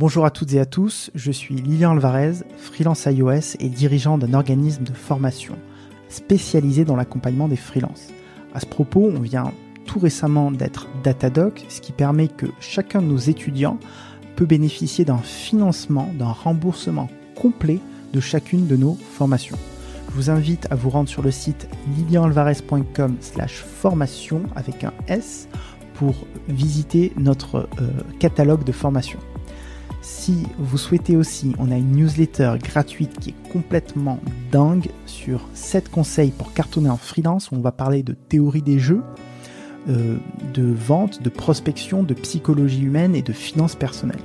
Bonjour à toutes et à tous, je suis Lilian Alvarez, freelance iOS et dirigeant d'un organisme de formation spécialisé dans l'accompagnement des freelances. À ce propos, on vient tout récemment d'être Datadoc, ce qui permet que chacun de nos étudiants peut bénéficier d'un financement, d'un remboursement complet de chacune de nos formations. Je vous invite à vous rendre sur le site lilianalvarez.com slash formation avec un S pour visiter notre euh, catalogue de formation. Si vous souhaitez aussi, on a une newsletter gratuite qui est complètement dingue sur 7 conseils pour cartonner en freelance. Où on va parler de théorie des jeux, euh, de vente, de prospection, de psychologie humaine et de finances personnelles.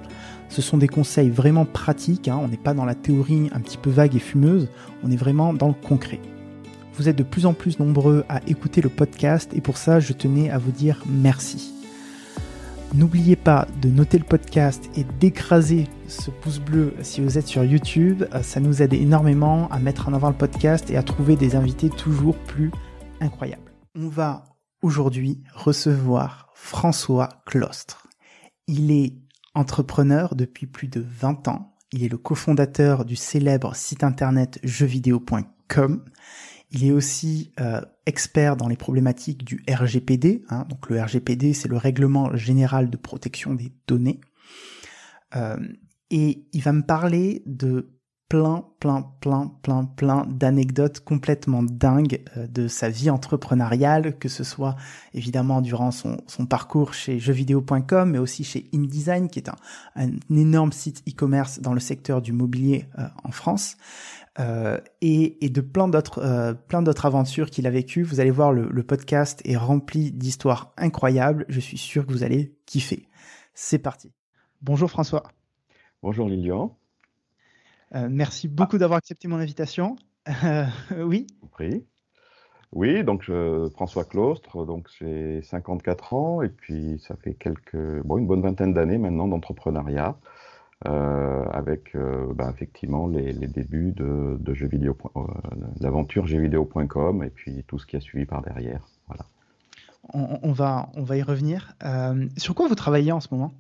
Ce sont des conseils vraiment pratiques, hein. on n'est pas dans la théorie un petit peu vague et fumeuse, on est vraiment dans le concret. Vous êtes de plus en plus nombreux à écouter le podcast et pour ça je tenais à vous dire merci. N'oubliez pas de noter le podcast et d'écraser ce pouce bleu si vous êtes sur YouTube. Euh, ça nous aide énormément à mettre en avant le podcast et à trouver des invités toujours plus incroyables. On va aujourd'hui recevoir François Clostre. Il est entrepreneur depuis plus de 20 ans. Il est le cofondateur du célèbre site internet jeuxvideo.com. Il est aussi euh, expert dans les problématiques du RGPD. Hein. donc le RGPD, c'est le règlement général de protection des données. Euh, et il va me parler de plein, plein, plein, plein, plein d'anecdotes complètement dingues euh, de sa vie entrepreneuriale, que ce soit évidemment durant son, son parcours chez jeuxvideo.com, mais aussi chez InDesign, qui est un, un énorme site e-commerce dans le secteur du mobilier en France. Euh, et, et, de plein d'autres euh, plein d'autres aventures qu'il a vécues. Vous allez voir, le, le podcast est rempli d'histoires incroyables. Je suis sûr que vous allez kiffer. C'est parti. Bonjour François. Bonjour Lilian. Euh, merci beaucoup d'avoir accepté mon invitation. Oui. Oui. Oui, donc je, François Claustre, donc j'ai 54 ans et puis ça fait quelques, bon, une bonne vingtaine d'années maintenant d'entrepreneuriat. Euh, avec euh, bah, effectivement les, les, débuts de, de jeux vidéo, euh, l'aventure jeuxvideo.com et puis tout ce qui a suivi par derrière. Voilà. On, on va, on va y revenir. Sur quoi vous travaillez en ce moment?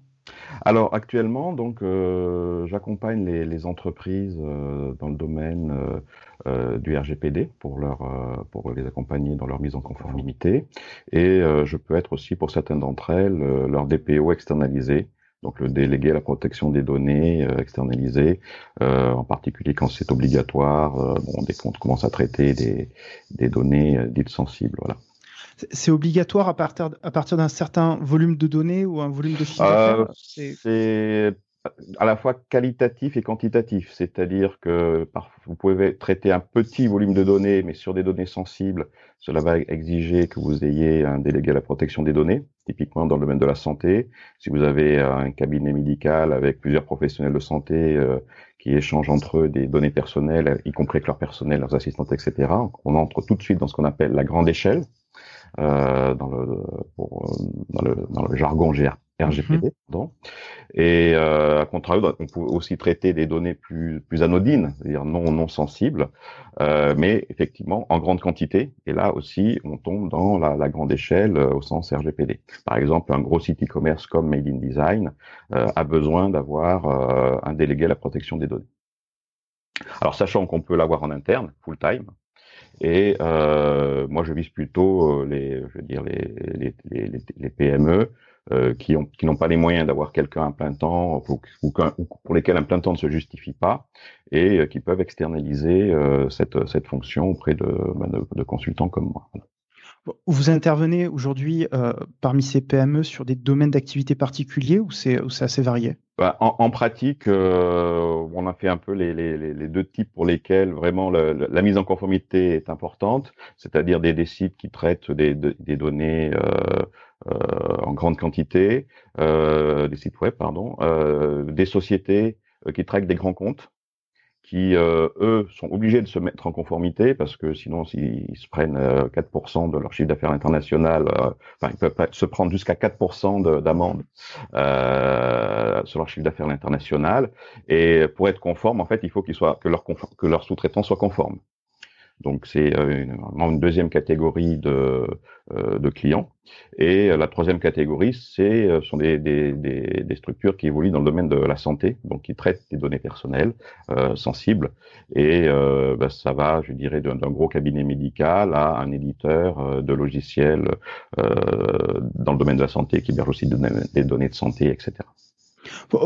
Alors actuellement, donc, euh, j'accompagne les, les, entreprises euh, dans le domaine euh, du RGPD pour, leur, pour les accompagner dans leur mise en conformité. Et je peux être aussi, pour certaines d'entre elles, leur DPO externalisé donc le délégué à la protection des données euh, externalisées, euh, en particulier quand c'est obligatoire, euh, bon, dès qu'on commence à traiter des, des données dites sensibles. Voilà. C'est obligatoire à partir, à partir d'un certain volume de données ou un volume de chiffre C'est à la fois qualitatif et quantitatif, c'est-à-dire que vous pouvez traiter un petit volume de données, mais sur des données sensibles, cela va exiger que vous ayez un délégué à la protection des données, typiquement dans le domaine de la santé. Si vous avez un cabinet médical avec plusieurs professionnels de santé euh, qui échangent entre eux des données personnelles, y compris avec leur personnel, leurs assistantes, etc., on entre tout de suite dans ce qu'on appelle la grande échelle, dans, le, pour, dans, le, dans le jargon RGPD, pardon. Et euh, à contrario, on peut aussi traiter des données plus, plus anodines, c'est-à-dire non, non sensibles, euh, mais effectivement en grande quantité. Et là aussi, on tombe dans la, la grande échelle euh, au sens RGPD. Par exemple, un gros site e-commerce comme Made in Design euh, a besoin d'avoir euh, un délégué à la protection des données. Alors, sachant qu'on peut l'avoir en interne, full time, et euh, moi, je vise plutôt les, je veux dire les, les, les, PME euh, qui n'ont qui pas les moyens d'avoir quelqu'un à plein temps ou, ou, ou, pour lesquels un plein temps ne se justifie pas et euh, qui peuvent externaliser euh, cette, cette fonction auprès de, bah, de, de, consultants comme moi. Vous intervenez aujourd'hui euh, parmi ces PME sur des domaines d'activité particuliers ou c'est assez varié? Bah, en, en, pratique, euh, on a fait un peu les, les, les, deux types pour lesquels vraiment le, la mise en conformité est importante, c'est-à-dire des, des, sites qui traitent des, des données euh, euh, en grande quantité, euh, des sites web, pardon, euh, des sociétés qui traitent des grands comptes, qui, euh, eux, sont obligés de se mettre en conformité parce que sinon, s'ils se prennent euh, 4% de leur chiffre d'affaires international, euh, enfin, ils peuvent se prendre jusqu'à 4% d'amende sur leur chiffre d'affaires international. Et pour être conforme, en fait, il faut qu'ils soient que leur, que leur sous-traitant soit conforme. Donc c'est vraiment une deuxième catégorie de, de clients. Et la troisième catégorie, c'est sont des, des, des, des, structures qui évoluent dans le domaine de la santé, donc qui traitent des données personnelles sensibles. Et bah, ça va, je dirais, d'un gros cabinet médical à un éditeur de logiciels dans le domaine de la santé qui héberge aussi des données de santé, etc.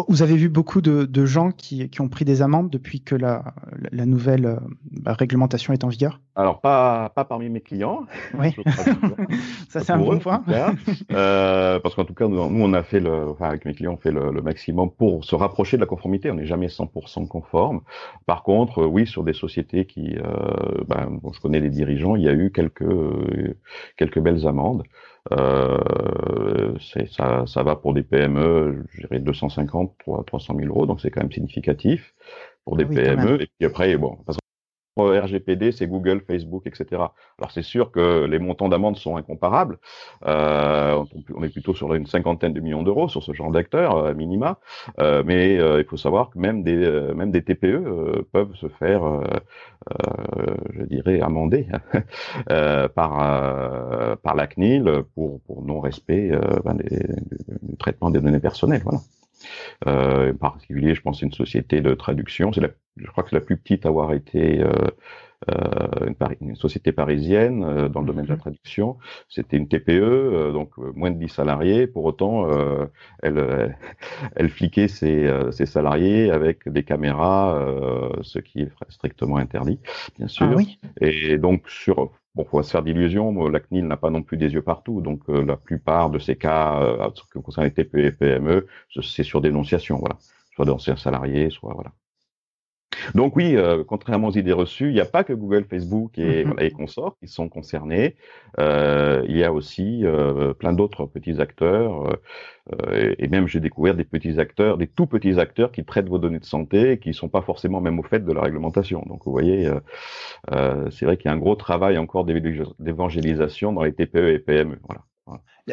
Vous avez vu beaucoup de, gens qui, ont pris des amendes depuis que la, nouvelle euh, réglementation est en vigueur? Alors, pas, pas parmi mes clients. Oui, ça c'est un bon point. Euh, parce qu'en tout cas, nous, on a fait, le, enfin, avec mes clients, on fait le, maximum pour se rapprocher de la conformité. On n'est jamais 100% conforme. Par contre, oui, sur des sociétés qui, euh, ben, je connais les dirigeants, il y a eu quelques, quelques belles amendes. Euh, ça, ça va pour des PME, je dirais 250, 300 000 euros, donc c'est quand même significatif pour des ah PME. Et puis après, bon, parce RGPD, c'est Google, Facebook, etc. Alors c'est sûr que les montants d'amende sont incomparables. Euh, on est plutôt sur une cinquantaine de millions d'euros sur ce genre d'acteurs, euh, minima. Euh, mais il faut savoir que même des, TPE peuvent se faire, je dirais, amender par, par la CNIL pour, pour non-respect ben, du traitement des données personnelles. Voilà. En particulier, je pense, une société de traduction. Je crois que la plus petite à avoir été euh, euh une, une, société parisienne euh, dans le domaine de la mhm. traduction. C'était une TPE, euh, donc moins de 10 salariés. Pour autant, elle, elle fliquait ses, ses, salariés avec des caméras, ce qui est strictement interdit, bien ah sûr. oui. Et donc sur Bon, faut se faire d'illusions. La CNIL n'a pas non plus des yeux partout, donc euh, la plupart de ces cas, euh, qui concernent les TPE et PME, c'est sur dénonciation, voilà, soit d'anciens salariés, soit voilà. Donc oui, euh, contrairement aux idées reçues, il n'y a pas que Google, Facebook et, mm-hmm. et consorts qui sont concernés. Euh, il y a aussi euh, plein d'autres petits acteurs. Euh, et même j'ai découvert des petits acteurs, des tout petits acteurs qui traitent vos données de santé et qui ne sont pas forcément même au fait de la réglementation. Donc vous voyez, c'est vrai qu'il y a un gros travail encore d'évangélisation dans les TPE et PME. Voilà.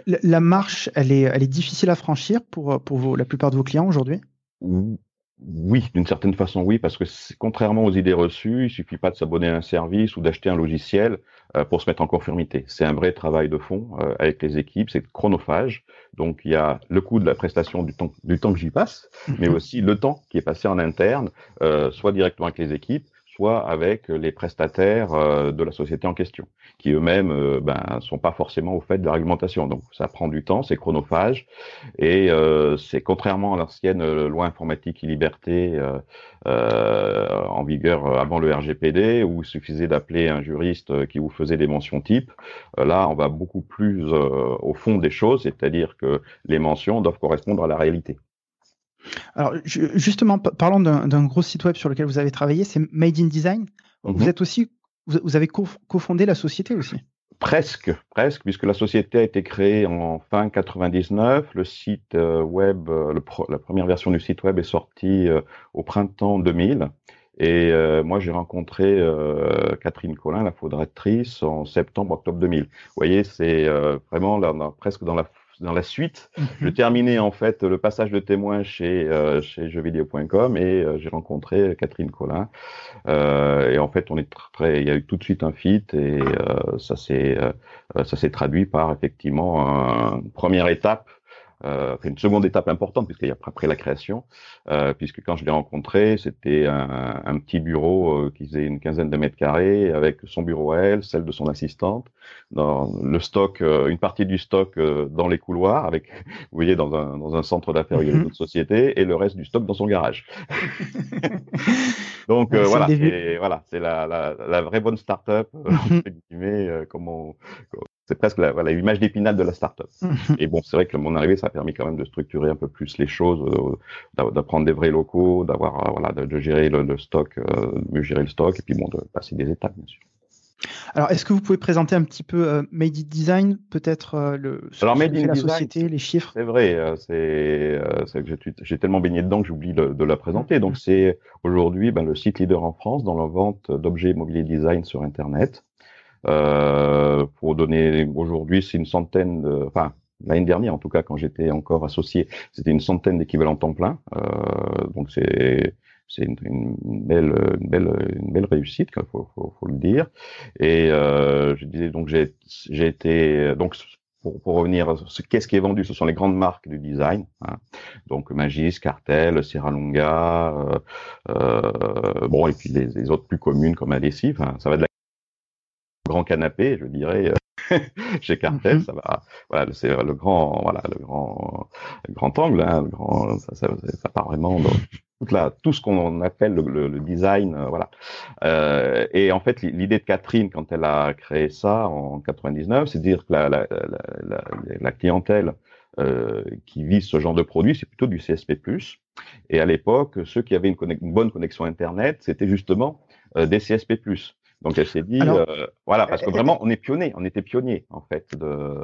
La, la, marche, elle est, elle est difficile à franchir pour, pour vos, la plupart de vos clients aujourd'hui? Oui, d'une certaine façon, oui, parce que contrairement aux idées reçues, il suffit pas de s'abonner à un service ou d'acheter un logiciel euh, pour se mettre en conformité. C'est un vrai travail de fond euh, avec les équipes, c'est chronophage. Donc il y a le coût de la prestation du temps, du temps que j'y passe, mais aussi le temps qui est passé en interne, euh, soit directement avec les équipes, soit avec les prestataires euh, de la société en question, qui eux-mêmes euh, ben, sont pas forcément au fait de la réglementation. Donc ça prend du temps, c'est chronophage, et euh, c'est contrairement à l'ancienne loi informatique et liberté en vigueur avant le RGPD, où il suffisait d'appeler un juriste qui vous faisait des mentions types. là, on va beaucoup plus au fond des choses, c'est-à-dire que les mentions doivent correspondre à la réalité. Alors, justement, parlant d'un gros site web sur lequel vous avez travaillé, c'est Made in Design. Vous mhm. êtes aussi, vous, avez cofondé la société aussi. Presque, presque, puisque la société a été créée en fin 99. Le site euh, web, euh, la première version du site web est sortie euh, au printemps 2000. Et moi, j'ai rencontré Catherine Collin, la fondatrice, en septembre-octobre 2000. Vous voyez, c'est vraiment là, presque dans la dans la suite. Mhm. Je terminais en fait le passage de témoin chez euh, chez jeuxvideo.com et euh, j'ai rencontré Catherine Collin. Euh, et en fait, on est très, il y a eu tout de suite un fit et euh, ça s'est euh, ça s'est traduit par effectivement une première étape euh, une seconde étape importante puisqu'il y a après la création, euh, puisque quand je l'ai rencontré, c'était un, un, petit bureau euh, qui faisait une quinzaine de mètres carrés avec son bureau à elle, celle de son assistante, dans le stock, euh, une partie du stock euh, dans les couloirs, avec, vous voyez, dans un, dans un centre d'affaires il y a une autre société, et le reste du stock dans son garage. Donc voilà, c'est voilà, c'est la, la, la, vraie bonne start-up, comme on, c'est presque la voilà, l'image d'épinal de la startup. et bon, c'est vrai que mon arrivée, ça a permis quand même de structurer un peu plus les choses, euh, d'apprendre des vrais locaux, d'avoir euh, voilà, de, gérer le, stock, euh, mieux gérer le stock, et puis bon, de passer des étapes, bien sûr. Alors, est-ce que vous pouvez présenter un petit peu euh, Made in Design, peut-être le Alors, Made in la société, les chiffres? C'est vrai, c'est que j'ai tellement baigné dedans que j'oublie de, de, la présenter. Donc, c'est aujourd'hui ben, le site leader en France dans la vente d'objets immobiliers design sur Internet. Euh, pour donner, aujourd'hui, c'est une centaine, de, enfin l'année dernière en tout cas, quand j'étais encore associé, c'était une centaine d'équivalents temps plein. Euh, donc c'est c'est une, belle, une belle, une belle réussite, il faut, faut, faut, le dire. Et je disais donc j'ai, j'ai été donc pour, pour, revenir, qu'est-ce qui est vendu? Ce sont les grandes marques du design, hein. donc Magis, Cartel, Sierra Longa, euh, euh, bon et puis les, les, autres plus communes comme Adhesive. Hein. Ça va de la grand canapé, je dirais, chez Cartel, mhm. ça va. Voilà, c'est le grand, voilà, le grand, grand angle, hein, le grand, ça, ça, ça part vraiment dans toute la, tout ce qu'on appelle le, le, design, euh, voilà. Euh, et en fait, l'idée de Catherine, quand elle a créé ça en 99, c'est de dire que la, la, la, la clientèle euh, qui vise ce genre de produit, c'est plutôt du CSP+. Et à l'époque, ceux qui avaient une, une bonne connexion Internet, c'était justement euh, des CSP+. Donc elle s'est dit, euh, voilà, parce que vraiment, on est pionnier, on était pionnier en fait de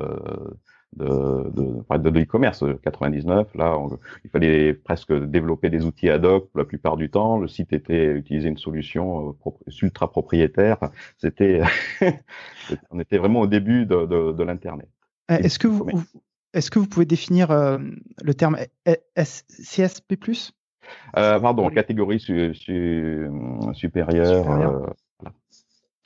de de, de, l'e-commerce. 99, là, il fallait presque développer des outils ad hoc la plupart du temps. Le site était utilisé une solution euh, ultra propriétaire. C'était, on était vraiment au début de, de, de l'internet. Euh, est-ce que vous, est-ce que vous pouvez définir le terme CSP+. Euh, pardon, catégorie su, su, supérieure.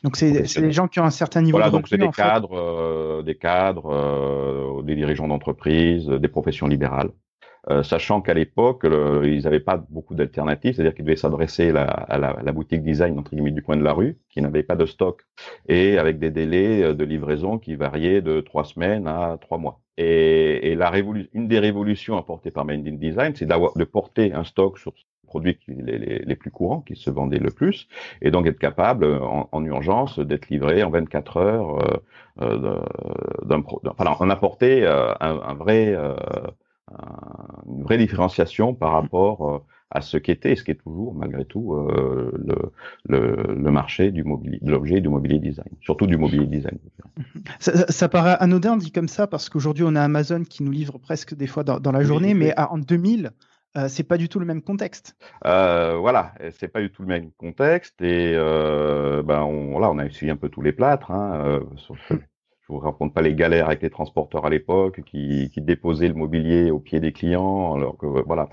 Donc c'est les gens qui ont un certain niveau voilà, donc c'est des, cadres, euh, des cadres, euh, des dirigeants d'entreprise, des professions libérales. Euh, sachant qu'à l'époque, ils n'avaient pas beaucoup d'alternatives, c'est-à-dire qu'ils devaient s'adresser à la, la, boutique design entre guillemets du coin de la rue, qui n'avait pas de stock, et avec des délais de livraison qui variaient de trois semaines à trois mois. Et, et la une des révolutions apportées par in Design, c'est de porter un stock sur produits les, les, les, plus courants, qui se vendaient le plus, et donc être capable en, en urgence d'être livré en 24 heures, euh, euh d'un, enfin, en apporter euh, un, un, vrai, euh, une vraie différenciation par rapport à ce qu'était et ce qui est toujours, malgré tout, euh, le, le, le, marché du mobilier, de l'objet du mobilier design, surtout du mobilier design. Ça, ça paraît anodin dit comme ça parce qu'aujourd'hui on a Amazon qui nous livre presque des fois dans, dans la journée, mais en 2000, euh, c'est pas du tout le même contexte. Euh, voilà, c'est pas du tout le même contexte et euh, ben on, là on a essuyé un peu tous les plâtres. Hein, euh, je vous raconte pas les galères avec les transporteurs à l'époque qui, qui, déposaient le mobilier au pied des clients alors que voilà.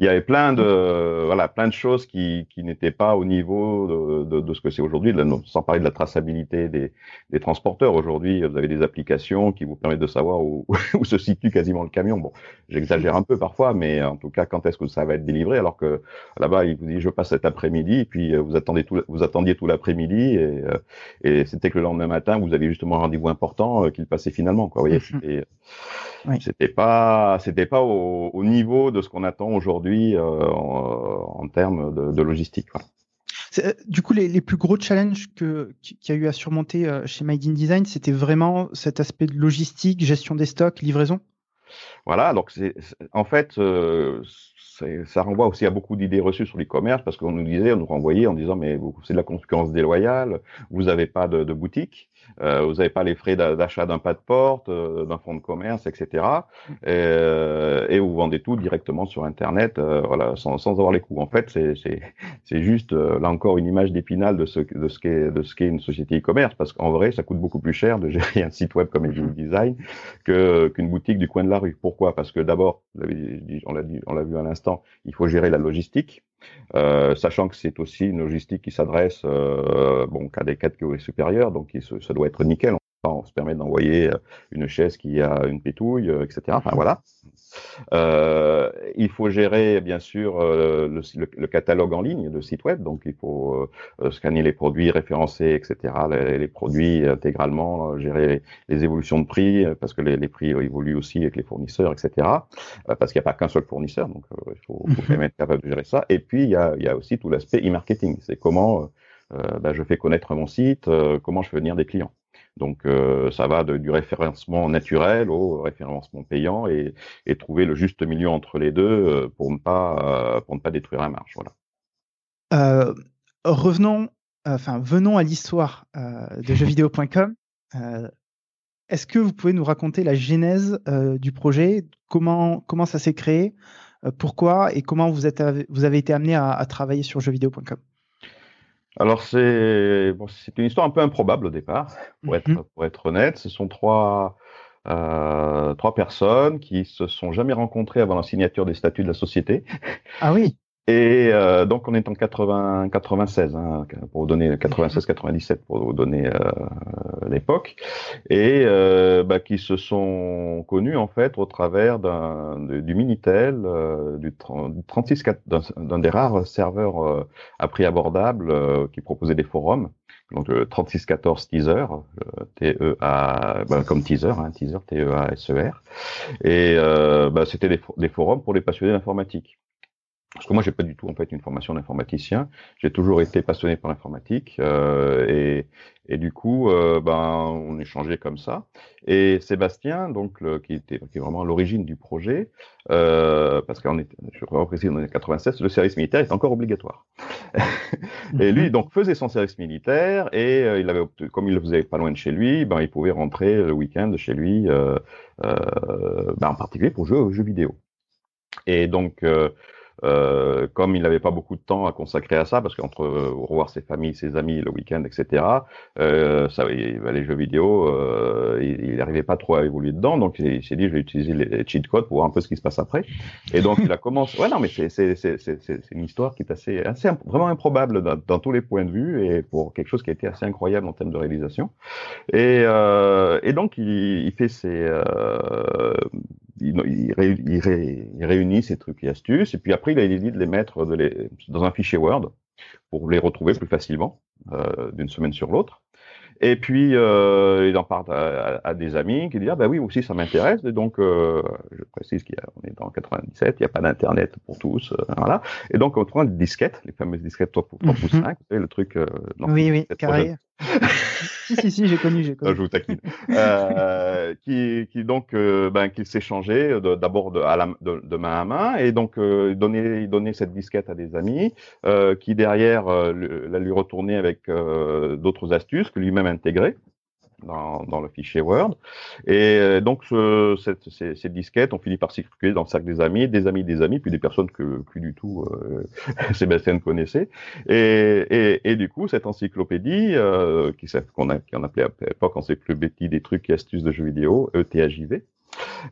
Il y avait plein de voilà plein de choses qui, qui n'étaient pas au niveau de, de, de ce que c'est aujourd'hui. Sans parler de la traçabilité des, des transporteurs. Aujourd'hui vous avez des applications qui vous permettent de savoir où, où se situe quasiment le camion. Bon j'exagère un peu parfois mais en tout cas quand est-ce que ça va être délivré? Alors que là-bas il vous dit je passe cet après-midi puis euh, vous attendez tout vous attendiez tout l'après-midi et, euh, et c'était que le lendemain matin vous avez justement rendez-vous important euh, qu'il passait finalement. Quoi. Vous voyez, mhm. c'était, pas, c'était pas au, niveau de ce qu'on attend aujourd'hui euh, en, termes de, logistique. Euh, du coup, les, plus gros challenges que qu'il y a eu à surmonter chez Made in Design, c'était vraiment cet aspect de logistique, gestion des stocks, livraison? Voilà, donc c'est en fait ça renvoie aussi à beaucoup d'idées reçues sur l'e-commerce parce qu'on nous disait, on nous renvoyait en disant mais c'est de la concurrence déloyale, vous n'avez pas de, de, boutique, euh, vous n'avez pas les frais d'achat d'un pas de porte, euh, d'un fonds de commerce, etc. Et, euh, et, vous vendez tout directement sur Internet, euh, voilà, sans, sans, avoir les coûts. En fait, c'est juste là encore une image d'épinal de ce de ce qu'est une société e-commerce parce qu'en vrai, ça coûte beaucoup plus cher de gérer un site web comme Edge Design que qu'une boutique du coin de la rue. Pourquoi? Parce que d'abord, on l'a on l'a vu à l'instant il faut gérer la logistique, euh, sachant que c'est aussi une logistique qui s'adresse euh, bon, qu'à des catégories supérieures, donc ça doit être nickel. On se permet d'envoyer une chaise qui a une pétouille, etc. Enfin voilà. Euh, il faut gérer bien sûr euh, le, le, catalogue en ligne de site web, donc il faut euh, euh, scanner les produits, référencer, etc. Les, les produits intégralement, gérer les, évolutions de prix parce que les, les, prix évoluent aussi avec les fournisseurs, etc. parce qu'il n'y a pas qu'un seul fournisseur, donc il faut, même être capable de gérer ça. Et puis il y a, il y a aussi tout l'aspect e-marketing, c'est comment bah, je fais connaître mon site, comment je fais venir des clients. Donc euh, ça va de, du référencement naturel au référencement payant et, et, trouver le juste milieu entre les deux euh, pour ne pas euh, pour ne pas détruire la marge. Voilà. Euh, revenons, enfin venons à l'histoire de jeuxvideo.com. Est-ce que vous pouvez nous raconter la genèse du projet, comment comment ça s'est créé, pourquoi et comment vous êtes vous avez été amené à, à travailler sur jeuxvideo.com alors c'est bon, c'est une histoire un peu improbable au départ, pour être mhm. pour être honnête. Ce sont trois euh, trois personnes qui se sont jamais rencontrées avant la signature des statuts de la société. Ah oui. Et euh, donc on est en 80, 96, hein, pour vous donner 96-97 pour vous donner euh, l'époque, et euh, bah, qui se sont connus en fait au travers d'un du Minitel, euh, du, 36 d'un des rares serveurs euh, à prix abordable qui proposait des forums. Donc le 3614 teaser, T-E-A, bah, comme teaser, hein, teaser T-E-A-S-E-R, et bah, c'était des, des forums pour les passionnés d'informatique. Parce que moi, j'ai pas du tout en fait une formation d'informaticien. J'ai toujours été passionné par l'informatique euh, et, et, du coup, euh, ben, on échangeait comme ça. Et Sébastien, donc qui était qui est vraiment à l'origine du projet, euh, parce qu'en je reprécise dans les 96, le service militaire est encore obligatoire. et lui, mhm. donc, faisait son service militaire et il avait, comme il le faisait pas loin de chez lui, ben, il pouvait rentrer le week-end chez lui, ben, en particulier pour jouer aux jeux vidéo. Et donc euh, comme il n'avait pas beaucoup de temps à consacrer à ça, parce qu'entre euh, revoir ses familles, ses amis le week-end, etc., euh, ça, les jeux vidéo, euh, il n'arrivait pas trop à évoluer dedans, donc il, s'est dit je vais utiliser les cheat codes pour voir un peu ce qui se passe après. Et donc il a commencé. Ouais, non, mais c'est une histoire qui est assez, assez vraiment improbable dans, dans, tous les points de vue et pour quelque chose qui a été assez incroyable en termes de réalisation. Et, euh, et donc il, il fait ses il, il, réunit ces trucs et astuces, et puis après, il a dit de les mettre de les, dans un fichier Word pour les retrouver plus facilement euh, d'une semaine sur l'autre. Et puis, euh, il en parle à, des amis qui disent, ah bah oui, aussi ça m'intéresse. Et donc, euh, je précise qu'on est en 97, il n'y a pas d'Internet pour tous. Euh, voilà. Et donc, on prend des disquettes, les fameuses disquettes 3 pouces 5, le truc... Euh, oui, oui, carré. Si, si, si, j'ai connu, j'ai connu. je vous taquine. Euh, qui, qui donc, euh, ben, qu'il s'échangeait d'abord de, main à main, et donc euh, il, donnait, donnait cette disquette à des amis, euh, qui derrière euh, la lui retournait avec d'autres astuces que lui-même intégrait dans, dans, le fichier Word. Et euh, donc, ce, cette, ces, ces, disquettes ont fini par circuler dans le cercle des amis, des amis des amis, puis des personnes que plus du tout euh, Sébastien connaissait. Et, et, et, du coup, cette encyclopédie, euh, qui qu'on appelait à l'époque encyclopédie des trucs et astuces de jeux vidéo, ETHJV,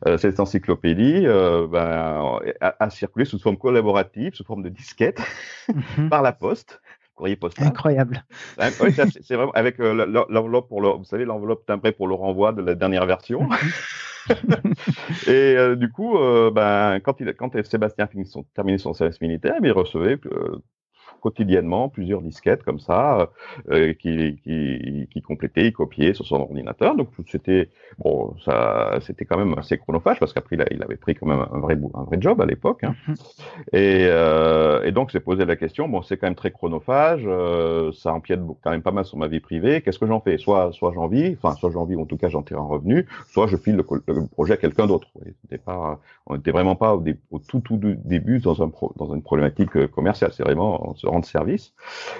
euh, cette encyclopédie euh, ben, a, a, circulé sous forme collaborative, sous forme de disquette, mhm. par la poste courrier postal. Incroyable. Oui, c'est vraiment avec euh, l'enveloppe pour le, vous savez, l'enveloppe timbrée pour le renvoi de la dernière version. et euh, du coup, euh, ben, quand, il, quand Sébastien a fini son, terminé son service militaire, il recevait quotidiennement plusieurs disquettes comme ça euh, qui, qui, qui complétaient, copiaient sur son ordinateur. Donc c'était bon, ça c'était quand même assez chronophage parce qu'après il, avait pris quand même un vrai un vrai job à l'époque. Hein. Mhm. Et, euh, et donc c'est posé la question. Bon, c'est quand même très chronophage, euh, ça empiète quand même pas mal sur ma vie privée. Qu'est-ce que j'en fais? Soit soit j'en vis, enfin soit j'en vis, en tout cas j'en tire un revenu, soit je file le, le projet à quelqu'un d'autre. Pas, on n'était vraiment pas au, au, tout tout début dans un pro, dans une problématique euh, commerciale. C'est vraiment rendre service.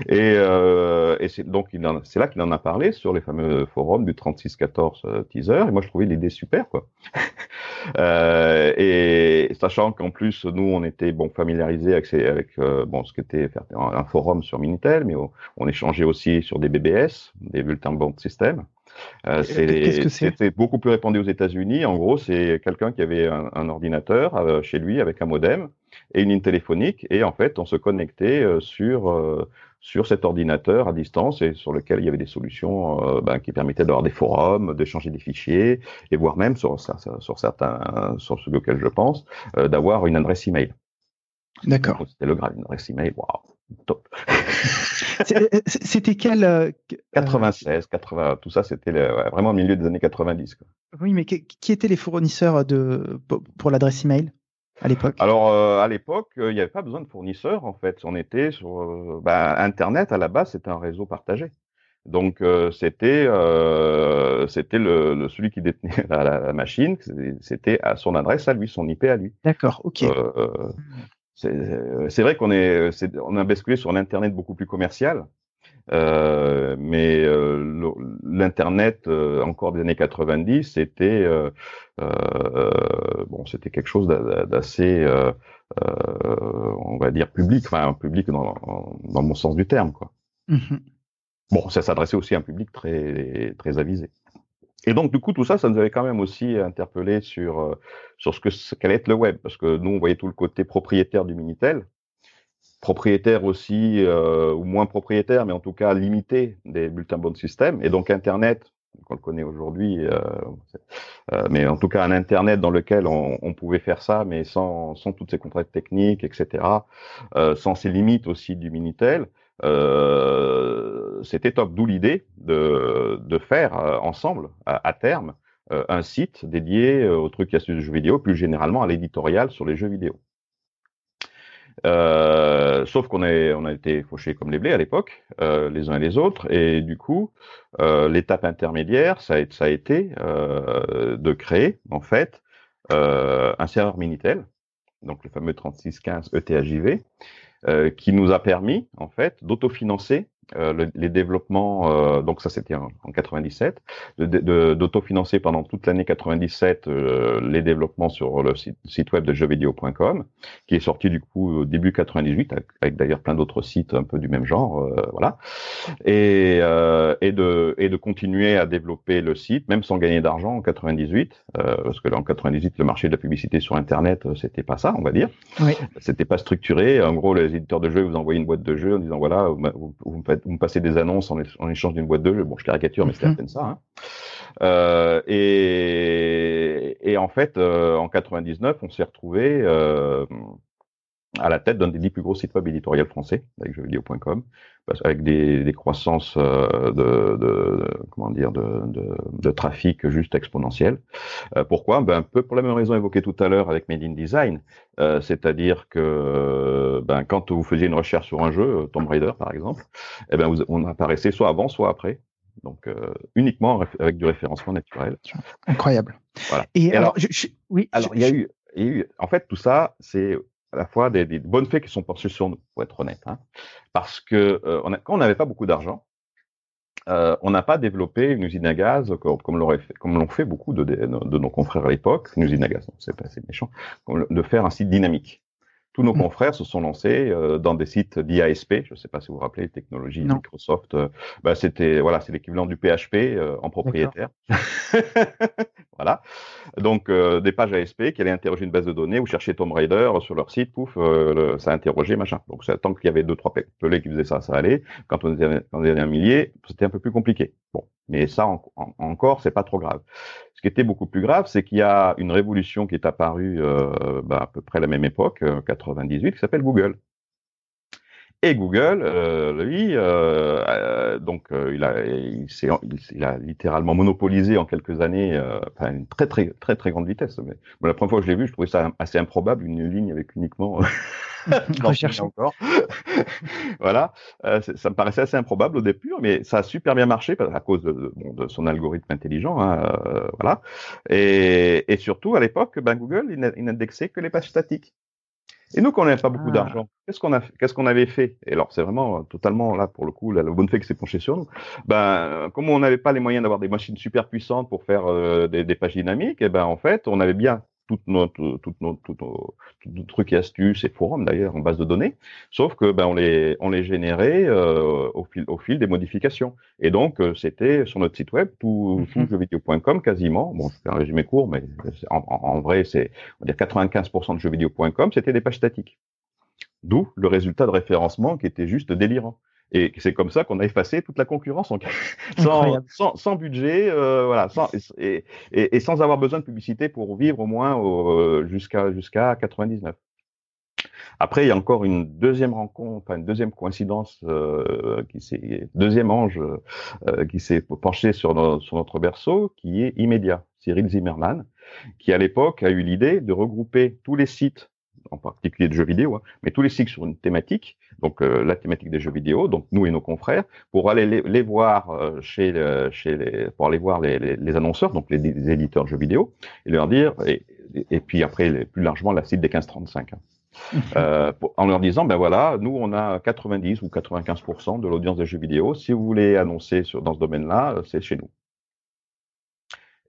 Et, euh, c'est donc c'est là qu'il en a parlé sur les fameux forums du 3614 euh, teaser. Et moi, je trouvais l'idée super, quoi. euh, et sachant qu'en plus, nous, on était bon familiarisés avec, avec bon ce qu'était un, forum sur Minitel, mais on, échangeait aussi sur des BBS, des Bulletin Board System. Euh, C'était beaucoup plus répandu aux États-Unis. En gros, c'est quelqu'un qui avait un, un ordinateur euh, chez lui avec un modem et une ligne téléphonique, et en fait, on se connectait euh, sur euh, sur cet ordinateur à distance et sur lequel il y avait des solutions euh, ben, qui permettaient d'avoir des forums, d'échanger des fichiers et voire même sur, sur certains, sur ceux auxquels je pense, d'avoir une adresse email. D'accord. C'était le grave, une adresse email, waouh, top. c'était quel 96, 80, tout ça, c'était vraiment au milieu des années 90. Quoi. Oui, mais qui étaient les fournisseurs de pour l'adresse email à l'époque? Alors euh, à l'époque, euh, il n'y avait pas besoin de fournisseurs en fait. On était sur euh, bah, Internet à la base, c'était un réseau partagé. Donc c'était c'était le, celui qui détenait la, machine, c'était à son adresse à lui, son IP à lui. D'accord, ok. C'est vrai qu'on est, on a basculé sur un Internet beaucoup plus commercial. Euh, mais euh, l'internet euh, encore des années 90, c'était bon, c'était quelque chose d'assez, on va dire public, enfin public dans, dans bon sens du terme, quoi. Mmh bon, ça s'adressait aussi à un public très très avisé. Et donc, du coup, tout ça, ça nous avait quand même aussi interpellé sur sur ce que qu'allait être le web, parce que nous, on voyait tout le côté propriétaire du Minitel, propriétaires aussi, ou moins propriétaires, mais en tout cas limités des bulletins bon système. Et donc Internet, qu'on le connaît aujourd'hui, euh, euh, mais en tout cas un Internet dans lequel on, on pouvait faire ça, mais sans, sans toutes ces contraintes techniques, etc., euh, sans ces limites aussi du Minitel, euh, c'était top. D'où l'idée de, de faire euh, ensemble, à, terme, euh, un site dédié aux trucs astuces de jeux vidéo, plus généralement à l'éditorial sur les jeux vidéo. Euh, sauf qu'on on a été fauchés comme les blés à l'époque, euh, les uns et les autres, et du coup, euh, l'étape intermédiaire, ça a, ça a été euh, de créer en fait euh, un serveur Minitel, donc le fameux 3615 ETHJV, qui nous a permis en fait d'autofinancer euh, le, les développements, euh, donc ça c'était en, en, 97, d'autofinancer pendant toute l'année 97 euh, les développements sur le site, site web de jeuxvideo.com, qui est sorti du coup au début 98, avec, avec d'ailleurs plein d'autres sites un peu du même genre, voilà, et, et, de, et de continuer à développer le site, même sans gagner d'argent en 98, parce que là en 98 le marché de la publicité sur Internet c'était pas ça, on va dire, oui. c'était pas structuré. En gros, les éditeurs de jeux vous envoyaient une boîte de jeux en disant voilà, vous, vous me faites vous me passez des annonces en, en échange d'une boîte de jeux. Bon, je caricature, mais c'était à mhm. peine ça. Hein. Euh, et, et, en fait, euh, en 99, on s'est retrouvé euh, à la tête d'un des dix plus gros sites web éditoriaux français, avec jeuxvideo.com, avec des, des croissances euh, de, de, comment dire de, de, de, trafic juste exponentielles. Euh, pourquoi? Ben un peu pour la même raison évoquée tout à l'heure avec Made in Design, euh, c'est-à-dire que ben quand vous faisiez une recherche sur un jeu, Tomb Raider par exemple, eh ben vous, on apparaissait soit avant, soit après. Donc euh, uniquement avec du référencement naturel. Incroyable. Voilà. Et, alors, je, je, oui. Alors il y a eu, eu, en fait, tout ça, c'est la fois des, bonnes faits qui sont portés sur nous, pour être honnête. Hein. Parce que euh, quand on n'avait pas beaucoup d'argent, euh, on n'a pas développé une usine à gaz comme, comme l'ont fait, beaucoup de, nos confrères à l'époque, une usine à gaz, c'est pas assez méchant, de faire un site dynamique tous nos mmh. confrères se sont lancés euh, dans des sites d'IASP. Je ne sais pas si vous vous rappelez, technologie non. Microsoft. Euh, bah, c'était voilà, c'est l'équivalent du PHP euh, en propriétaire. voilà. Donc des pages ASP qui allaient interroger une base de données. Vous cherchez Tomb Raider sur leur site, pouf, le, ça interrogeait machin. Donc ça, tant qu'il y avait deux trois pelés qui faisaient ça, ça allait. Quand on était, quand on était un millier, c'était un peu plus compliqué. Bon, mais ça en, en, encore, c'est pas trop grave. Ce qui était beaucoup plus grave, c'est qu'il y a une révolution qui est apparue euh, bah, à peu près à la même époque, 98, qui s'appelle Google. Et Google, euh, lui, euh, euh, donc euh, il, a, il, il, il, a littéralement monopolisé en quelques années, euh, enfin une très très très très grande vitesse. Mais, la première fois que je l'ai vu, je trouvais ça assez improbable, une ligne avec uniquement recherche encore. voilà, euh, ça me paraissait assez improbable au début, mais ça a super bien marché à cause de, bon, de son algorithme intelligent, hein, euh, voilà. Et, et, surtout à l'époque, ben, Google il n'indexait que les pages statiques. Et nous, qu'on n'avait pas beaucoup ah. d'argent, qu'est-ce qu'on a, qu'est-ce qu'on avait fait? Et alors, c'est vraiment totalement là pour le coup, la, bonne fée qui s'est penchée sur nous. Ben, comme on n'avait pas les moyens d'avoir des machines super puissantes pour faire euh, des, des, pages dynamiques, et eh ben en fait, on avait bien toutes nos, toutes nos, toutes nos, nos trucs et astuces et forums d'ailleurs en base de données, sauf que ben on les on les générait euh, au fil au fil des modifications. Et donc euh, c'était sur notre site web tout, mm -hmm. jeuxvideo.com quasiment. Bon, je fais un résumé court, mais en, en vrai c'est on va dire 95% de jeuxvideo.com c'était des pages statiques. D'où le résultat de référencement qui était juste délirant. Et c'est comme ça qu'on a effacé toute la concurrence en... sans, sans, sans, budget, euh, voilà, sans, et, et, et, sans avoir besoin de publicité pour vivre au moins euh, jusqu'à jusqu'à 99. Après, il y a encore une deuxième rencontre, enfin une deuxième coïncidence euh, qui s'est, deuxième ange euh, qui s'est penché sur, sur notre berceau, qui est immédiat, Cyril Zimmerman, qui à l'époque a eu l'idée de regrouper tous les sites en particulier de jeux vidéo, hein, mais tous les cycles sur une thématique, donc euh, la thématique des jeux vidéo, donc nous et nos confrères, pour aller les, les voir euh, chez, le, chez les, pour aller voir les, les, les annonceurs, donc les, les, éditeurs de jeux vidéo, et leur dire, et, et puis après plus largement la cible des 15-35. Hein. Euh, pour, en leur disant, ben voilà, nous on a 90 ou 95% de l'audience des jeux vidéo. Si vous voulez annoncer sur, dans ce domaine-là, c'est chez nous.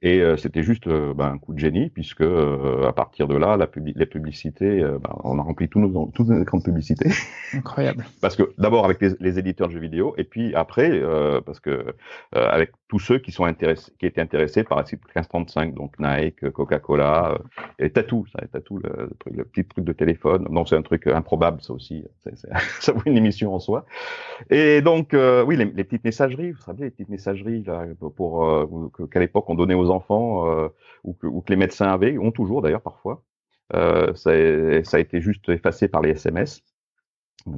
Et euh, c'était juste euh, ben, un coup de génie, puisque euh, à partir de là, la les publicités, ben, on a rempli tous nos, tous nos écrans de publicité. Incroyable. parce que d'abord avec les, les, éditeurs de jeux vidéo, et puis après, parce que avec tous ceux qui sont intéressés, qui étaient intéressés par la cible 1535, donc Nike, Coca-Cola, et Tatou, ça, Tatou, le, le, petit truc de téléphone. Donc c'est un truc improbable, ça aussi. C ça vaut une émission en soi. Et donc, oui, les, les, petites messageries, vous savez, les petites messageries là, pour qu'à l'époque on donnait aux enfants euh, ou, que, les médecins avaient, ont toujours d'ailleurs parfois. Euh, ça, ça, a été juste effacé par les SMS.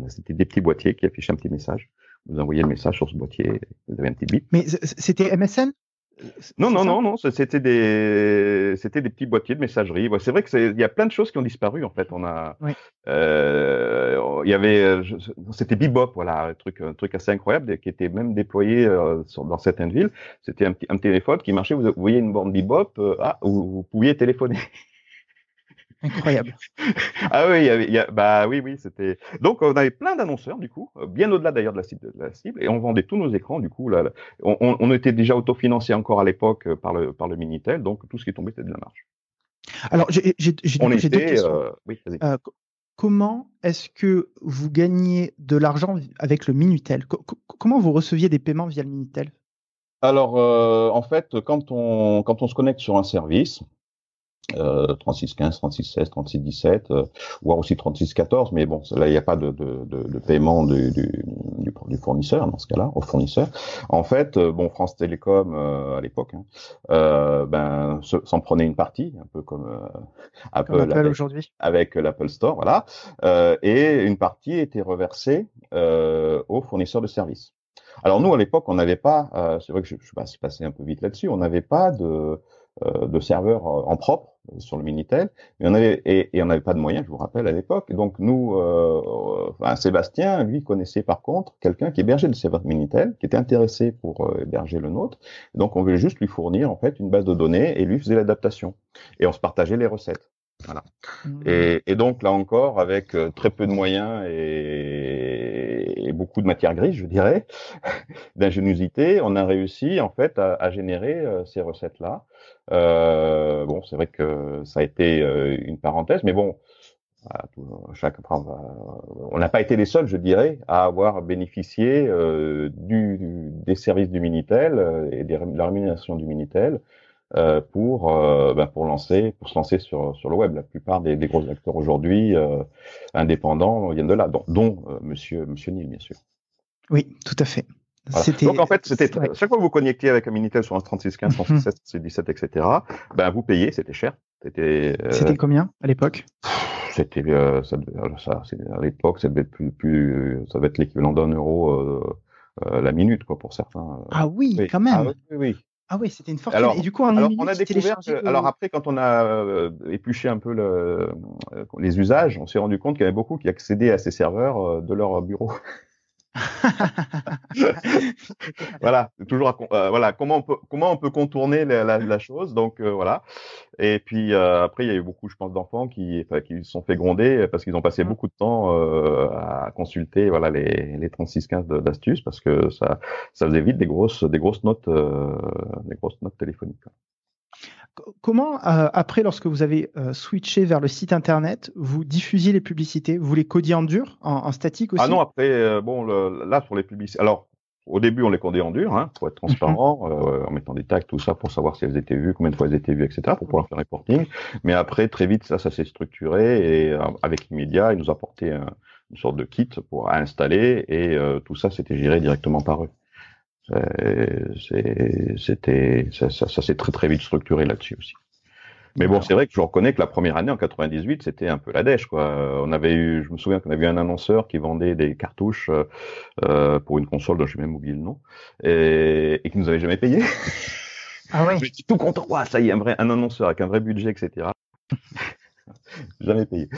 C'était des petits boîtiers qui affichaient un petit message. Vous envoyez le message sur ce boîtier, vous avez un petit bip. Mais c'était MSN non, non, non, non, c'était des, c'était des petits boîtiers de messagerie. c'est vrai que il y a plein de choses qui ont disparu en fait. On a, euh, il y avait, c'était Bebop, voilà, un truc, un truc assez incroyable qui était même déployé euh, dans certaines villes. C'était un, un téléphone qui marchait. Vous, voyez une borne Bebop, euh, ah, où vous pouviez téléphoner. Incroyable. ah oui, il y a, bah oui, oui, c'était. Donc on avait plein d'annonceurs du coup, euh, bien au-delà d'ailleurs de la cible, de la cible, et on vendait tous nos écrans du coup. Là, on, on, était déjà autofinancé encore à l'époque euh, par le par le minitel, donc tout ce qui tombait c'était de la marge. Alors j'ai j'ai deux questions. Euh, oui, euh, comment est-ce que vous gagnez de l'argent avec le minitel? Comment vous receviez des paiements via le minitel? Alors en fait, quand on quand on se connecte sur un service, euh, 3615, 3616, 3617, euh, voire aussi 3614, mais bon, là il n'y a pas de, de, de, de paiement du, du, du, fournisseur dans ce cas-là, au fournisseur. En fait, euh, bon, France Télécom euh, à l'époque, hein, euh, ben s'en prenait une partie, un peu comme Apple, aujourd'hui, avec l'Apple Store, voilà, et une partie était reversée aux fournisseurs de services. Alors nous à l'époque, on n'avait pas, c'est vrai que je, je suis passé un peu vite là-dessus, on n'avait pas de de serveurs en propre sur le Minitel, mais on avait et, et on n'avait pas de moyens, je vous rappelle à l'époque. Donc nous, euh, enfin, Sébastien, lui connaissait par contre quelqu'un qui hébergeait le serveur Minitel, qui était intéressé pour euh, héberger le nôtre. Donc on voulait juste lui fournir en fait une base de données et lui faisait l'adaptation. Et on se partageait les recettes. Voilà. Mmh. Et, et, donc là encore, avec euh, très peu de moyens et, beaucoup de matière grise, je dirais, d'ingéniosité, on a réussi en fait à, générer euh, ces recettes-là. Euh, bon, c'est vrai que ça a été euh, une parenthèse, mais bon, chaque, on n'a pas été les seuls, je dirais, à avoir bénéficié des services du Minitel et de la rémunération du Minitel euh, pour euh, ben pour lancer pour se lancer sur sur le web. La plupart des, des gros acteurs aujourd'hui euh, indépendants viennent de là, dont, dont Monsieur Monsieur Neil bien sûr. Oui, tout à fait. Donc en fait, c'était chaque fois que vous connectiez avec un Minitel sur un 3615, 3616, 17, etc. Ben vous payez, c'était cher. C'était. C'était combien à l'époque? C'était ça, ça à l'époque, ça devait être plus, plus ça devait être l'équivalent d'un euro la minute quoi pour certains. Ah oui, quand même. Ah, oui, oui. Ah oui, c'était une fortune. Alors, et du coup, alors on a découvert. Alors après, quand on a euh, épluché un peu le, euh, les usages, on s'est rendu compte qu'il y avait beaucoup qui accédaient à ces serveurs euh, de leur bureau. voilà, toujours euh, voilà comment on peut comment on peut contourner la, la, la chose. Donc euh, voilà. Et puis euh, après il y a eu beaucoup, je pense, d'enfants qui qui se sont fait gronder parce qu'ils ont passé mmh. beaucoup de temps à consulter voilà les les 36 15 d'astuces parce que ça ça faisait vite des grosses des grosses notes des grosses notes téléphoniques. Comment, euh, après, lorsque vous avez euh, switché vers le site internet, vous diffusiez les publicités? Vous les codiez en dur, en, statique aussi? Ah non, après, euh, bon, là, sur les publicités. Alors, au début, on les codait en dur, hein, pour être transparent, mhm. en mettant des tags, tout ça, pour savoir si elles étaient vues, combien de fois elles étaient vues, etc., pour pouvoir faire reporting. Mais après, très vite, ça, ça s'est structuré et avec Immedia, ils nous apportaient un, une sorte de kit pour installer et tout ça, c'était géré directement par eux. C'était, ça, ça, ça s'est très très vite structuré là-dessus aussi. Mais bon, c'est vrai que je reconnais que la première année en 98, c'était un peu la dèche, quoi. On avait eu, je me souviens qu'on avait eu un annonceur qui vendait des cartouches euh, pour une console dont je même oublié le nom et, et qui nous avait jamais payé. Ah ouais. J'étais tout content. ça y est, un vrai, un annonceur avec un vrai budget, etc. jamais payé.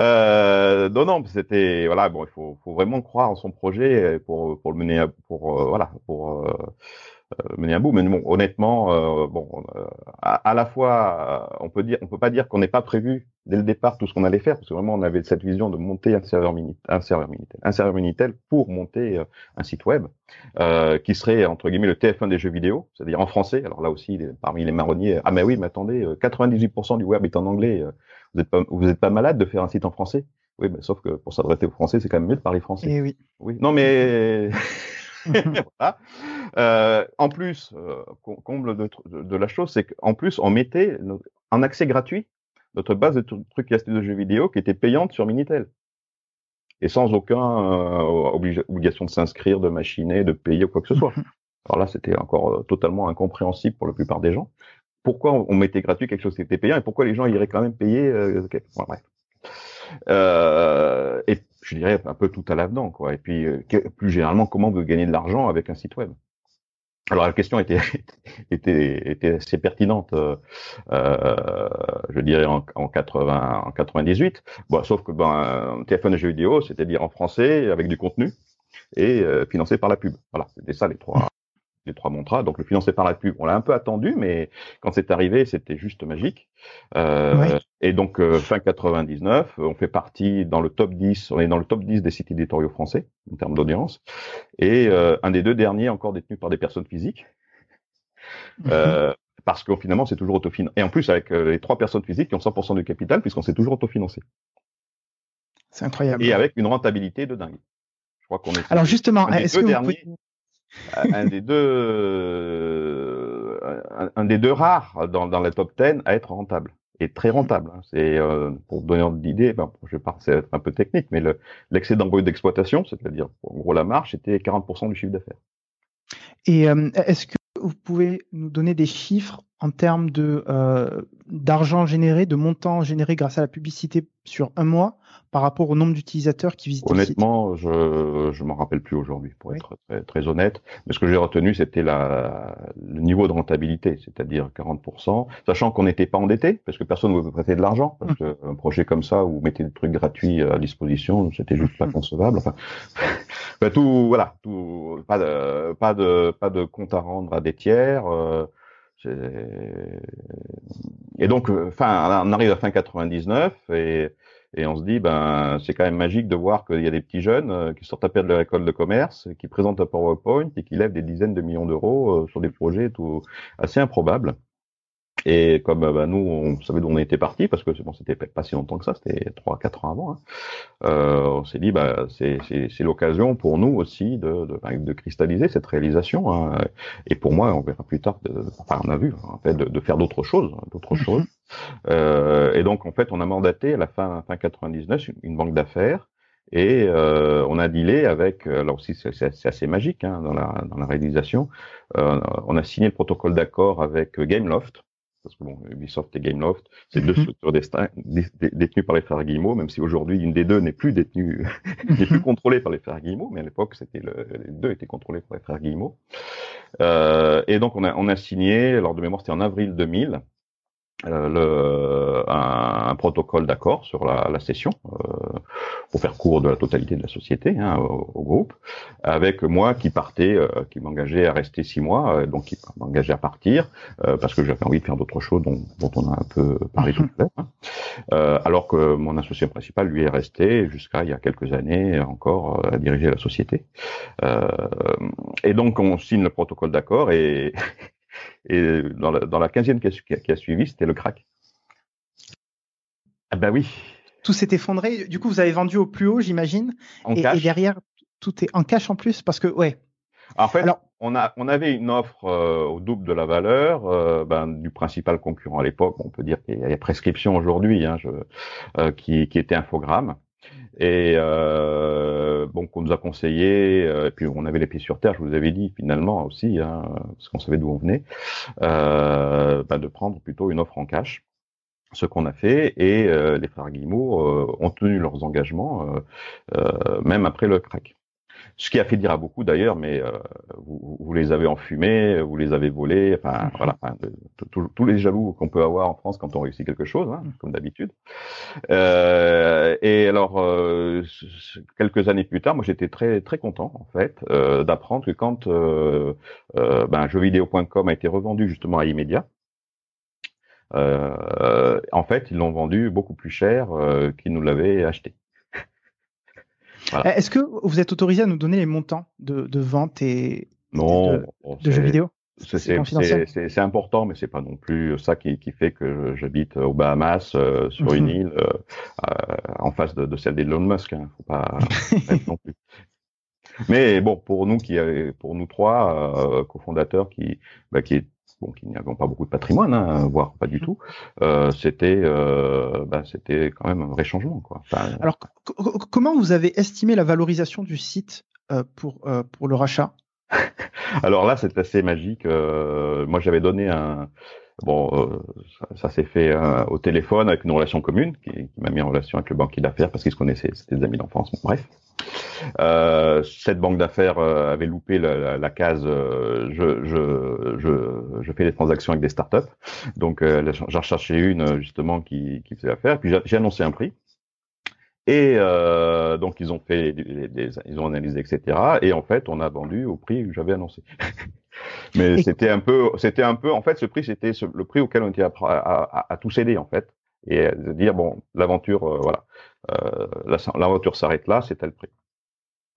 Euh, non, non, c'était voilà, bon, il faut, faut, vraiment croire en son projet pour pour le mener, pour euh, voilà, pour euh, mener à bout. Mais bon, honnêtement, bon, à, la fois, on peut dire, on peut pas dire qu'on n'ait pas prévu dès le départ tout ce qu'on allait faire, parce que vraiment on avait cette vision de monter un serveur Minitel, un serveur Minitel, un serveur Minitel pour monter un site web qui serait entre guillemets le TF1 des jeux vidéo, c'est-à-dire en français. Alors là aussi, parmi les marronniers, ah mais oui, mais attendez, 98% du web est en anglais. Vous êtes pas, vous êtes pas malade de faire un site en français? Oui, mais sauf que pour s'adresser aux Français, c'est quand même mieux de parler français. Eh oui. Oui. Non, mais voilà. Euh, en plus, euh, comble de, de, la chose, c'est qu'en plus, on mettait en accès gratuit notre base de trucs de jeux vidéo qui était payante sur Minitel. Et sans aucun euh, obligation de s'inscrire, de machiner, de payer ou quoi que ce soit. Alors là, c'était encore euh, totalement incompréhensible pour la plupart des gens. Pourquoi on mettait gratuit quelque chose qui était payant et pourquoi les gens iraient quand même payer euh, bref. Euh, et je dirais un peu tout à l'avenant, quoi. Et puis, euh, plus généralement, comment vous gagnez de l'argent avec un site web? Alors la question était était, était assez pertinente, je dirais en, en 80 en 98. Bon, sauf que ben téléphone et jeux vidéo, c'est-à-dire en français avec du contenu et financé par la pub. Voilà, c'était ça les trois les trois montras. Donc le financé par la pub, on l'a un peu attendu, mais quand c'est arrivé, c'était juste magique. Euh, Et donc euh, fin 99, on fait partie dans le top 10, on est dans le top 10 des sites éditoriaux français en termes d'audience, et euh, un des deux derniers encore détenus par des personnes physiques. Euh, parce que finalement, c'est toujours autofinancé. Et en plus, avec les trois personnes physiques qui ont 100% du capital, puisqu'on s'est toujours autofinancé. C'est incroyable. Et avec une rentabilité de dingue. Je crois qu'on est. Alors justement, est-ce que vous pouvez un des deux, euh, un, des deux rares dans, dans la top 10 à être rentable et très rentable. Hein. C'est euh, pour donner d'idée, ben, je c'est un peu technique, mais l'excédent brut d'exploitation, c'est-à-dire en gros la marge, c'était 40% du chiffre d'affaires. Et euh, est-ce que vous pouvez nous donner des chiffres en termes de d'argent généré, de montant généré grâce à la publicité sur un mois par rapport au nombre d'utilisateurs qui visitent Honnêtement, le site? Je je m'en rappelle plus aujourd'hui, pour être très, très, honnête. Mais ce que j'ai retenu, c'était le niveau de rentabilité, c'est-à-dire 40%, sachant qu'on n'était pas endetté, parce que personne ne veut prêter de l'argent, parce hum. qu'un projet comme ça où vous mettez des trucs gratuits à disposition, c'était juste pas concevable. Enfin, ben, tout voilà, tout pas de pas de pas de compte à rendre à des tiers. Euh, et donc, euh, fin, on arrive à fin 99 et et on se dit, ben, c'est quand même magique de voir qu'il y a des petits jeunes euh, qui sortent à peine de leur école de commerce, qui présentent un PowerPoint et qui lèvent des dizaines de millions d'euros sur des projets tout assez improbables. Et comme euh, bah, nous, on savait d'où on était parti, parce que bon, c'était pas si longtemps que ça, c'était trois, quatre ans avant. Hein, euh, on s'est dit, bah, c'est l'occasion pour nous aussi de, de, bah, de, cristalliser cette réalisation. Hein, et pour moi, on verra plus tard, de, enfin, on a vu en fait de, de faire d'autres choses, d'autres mhm. choses. Euh, et donc, en fait, on a mandaté à la fin, fin 99 une banque d'affaires et euh, on a dealé avec, euh, là aussi c'est assez magique hein, dans, la, dans la réalisation, euh, on a signé le protocole d'accord avec Gameloft, parce que bon, Ubisoft et Gameloft, c'est deux mhm. structures détenues par les frères Guillemot, même si aujourd'hui une des deux n'est plus détenue, n'est plus contrôlée par les frères Guillemot, mais à l'époque c'était le, les deux étaient contrôlés par les frères Guillemot. Euh, et donc on a, on a signé, lors de mémoire c'était en avril 2000, euh, le, un, un, protocole d'accord sur la, la session euh, pour faire cours de la totalité de la société hein, au, groupe, avec moi qui partais, euh, qui m'engageait à rester six mois, euh, donc qui m'engageait à partir euh, parce que j'avais envie de faire d'autres choses dont, dont, on a un peu parlé tout à l'heure, hein. alors que mon associé principal lui est resté jusqu'à il y a quelques années encore à diriger la société. et donc on signe le protocole d'accord et Et dans la, dans la qui a, qui a suivi, c'était le crack. Ah bah oui. Tout s'est effondré. Du coup, vous avez vendu au plus haut, j'imagine. Et, et, derrière, tout est en cash en plus parce que, ouais. En fait, Alors, on, a, on avait une offre euh, au double de la valeur euh, ben, du principal concurrent à l'époque. On peut dire qu'il y a prescription aujourd'hui, hein, euh, qui, qui était Infogramme. Et euh, bon, qu'on nous a conseillé, euh, et puis on avait les pieds sur terre, je vous avais dit finalement aussi, hein, parce qu'on savait d'où on venait, euh, bah, de prendre plutôt une offre en cash. Ce qu'on a fait, et euh, les frères Guillemot euh, ont tenu leurs engagements, même après le crack. Ce qui a fait dire à beaucoup d'ailleurs, mais euh, vous, vous, les avez enfumés, vous les avez volés, enfin mhm. voilà, tous les jaloux qu'on peut avoir en France quand on réussit quelque chose, hein, comme d'habitude. Euh, et alors, euh, quelques années plus tard, moi j'étais très très content en fait euh, d'apprendre que quand euh, ben, jeuxvideo.com a été revendu justement à Immédiat, en fait, ils l'ont vendu beaucoup plus cher qu'ils nous l'avaient acheté. Eh, est-ce que vous êtes autorisé à nous donner les montants de, de vente et non, de, jeux vidéo? c'est important, mais c'est pas non plus ça qui, qui fait que j'habite aux Bahamas euh, sur une mhm. île euh, euh, en face de, de celle d'Elon Musk. Hein. Faut pas non plus. Mais bon, pour nous qui, pour nous trois cofondateurs qui, bah, qui bon, qui n'avaient pas beaucoup de patrimoine, hein, voire pas du mhm. tout, euh, c'était, euh, bah, c'était quand même un vrai changement. Quoi. Alors, comment vous avez estimé la valorisation du site euh, pour, euh, pour le rachat? Alors là, c'est assez magique. Euh, moi, j'avais donné un, Bon, euh, ça, s'est fait euh, au téléphone avec une relation commune qui, qui m'a mis en relation avec le banquier d'affaires parce qu'ils se connaissaient, c'était des amis d'enfance. bref, euh, cette banque d'affaires euh, avait loupé la, la, case je, je, je, je, fais des transactions avec des startups. Donc, j'en recherchais une justement qui, qui faisait affaire. Puis j'ai annoncé un prix. Et donc ils ont fait, des, ils ont analysé, etc. Et en fait, on a vendu au prix que j'avais annoncé. Mais c'était un peu, c'était un peu, en fait, ce prix, c'était le prix auquel on était à, à, à, tout céder, en fait, et de dire bon, l'aventure, euh, voilà, euh, l'aventure s'arrête là, c'est tel prix.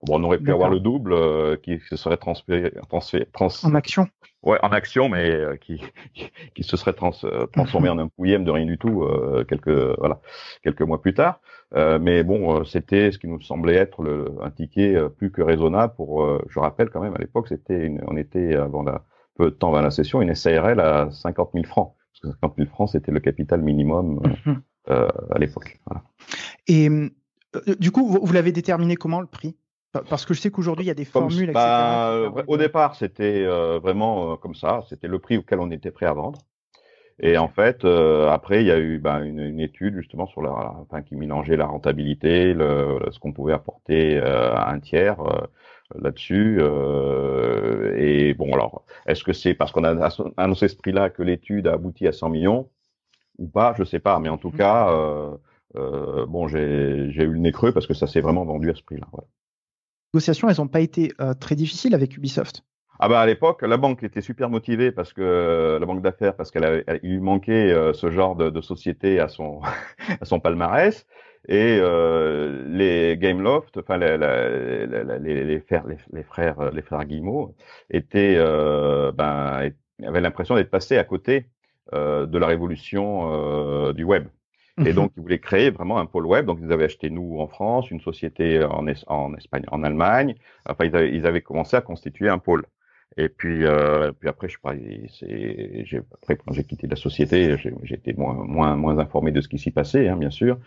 Bon, on aurait pu avoir le double euh, qui se serait transféré, transféré trans... en action. Ouais, en action, mais euh, qui, qui, se serait trans, euh, transformé en un pouillème de rien du tout quelques voilà quelques mois plus tard. mais bon, c'était ce qui nous semblait être le, un ticket plus que raisonnable pour. je rappelle quand même à l'époque, c'était on était avant la peu de temps avant la session une SARL à 50 000 francs. Parce que 50 000 francs, c'était le capital minimum mhm. À l'époque. Voilà. Et du coup, vous l'avez déterminé comment le prix? Parce que je sais qu'aujourd'hui, il y a des formules, bah, etc. Au départ, c'était euh, vraiment euh, comme ça. C'était le prix auquel on était prêt à vendre. Et en fait, euh, après, il y a eu bah, une, une, étude justement sur la, enfin, qui mélangeait la rentabilité, le, ce qu'on pouvait apporter à un tiers là-dessus. et bon, alors, est-ce que c'est parce qu'on a annoncé ce prix-là que l'étude a abouti à 100 millions? Ou pas Je sais pas. Mais en tout mmh. cas, bon, j'ai eu le nez creux parce que ça s'est vraiment vendu à ce prix-là. Voilà négociations, elles n'ont pas été euh, très difficiles avec Ubisoft? Ah bah à l'époque, la banque était super motivée parce que la banque d'affaires parce qu'elle lui manquait euh, ce genre de, de, société à son à son palmarès et euh, les Gameloft, enfin les, les, les, les, frères les, frères les frères Guillemot étaient euh, ben avaient l'impression d'être passés à côté euh, de la révolution du web. Et mhm. donc, ils voulaient créer vraiment un pôle web. Donc, ils avaient acheté nous en France, une société en, en Espagne, en Allemagne. Enfin, ils avaient, ils avaient commencé à constituer un pôle. Et puis, euh, puis après, je j'ai, après quand j'ai quitté la société, été moins, moins, moins informé de ce qui s'y passait, hein, bien sûr.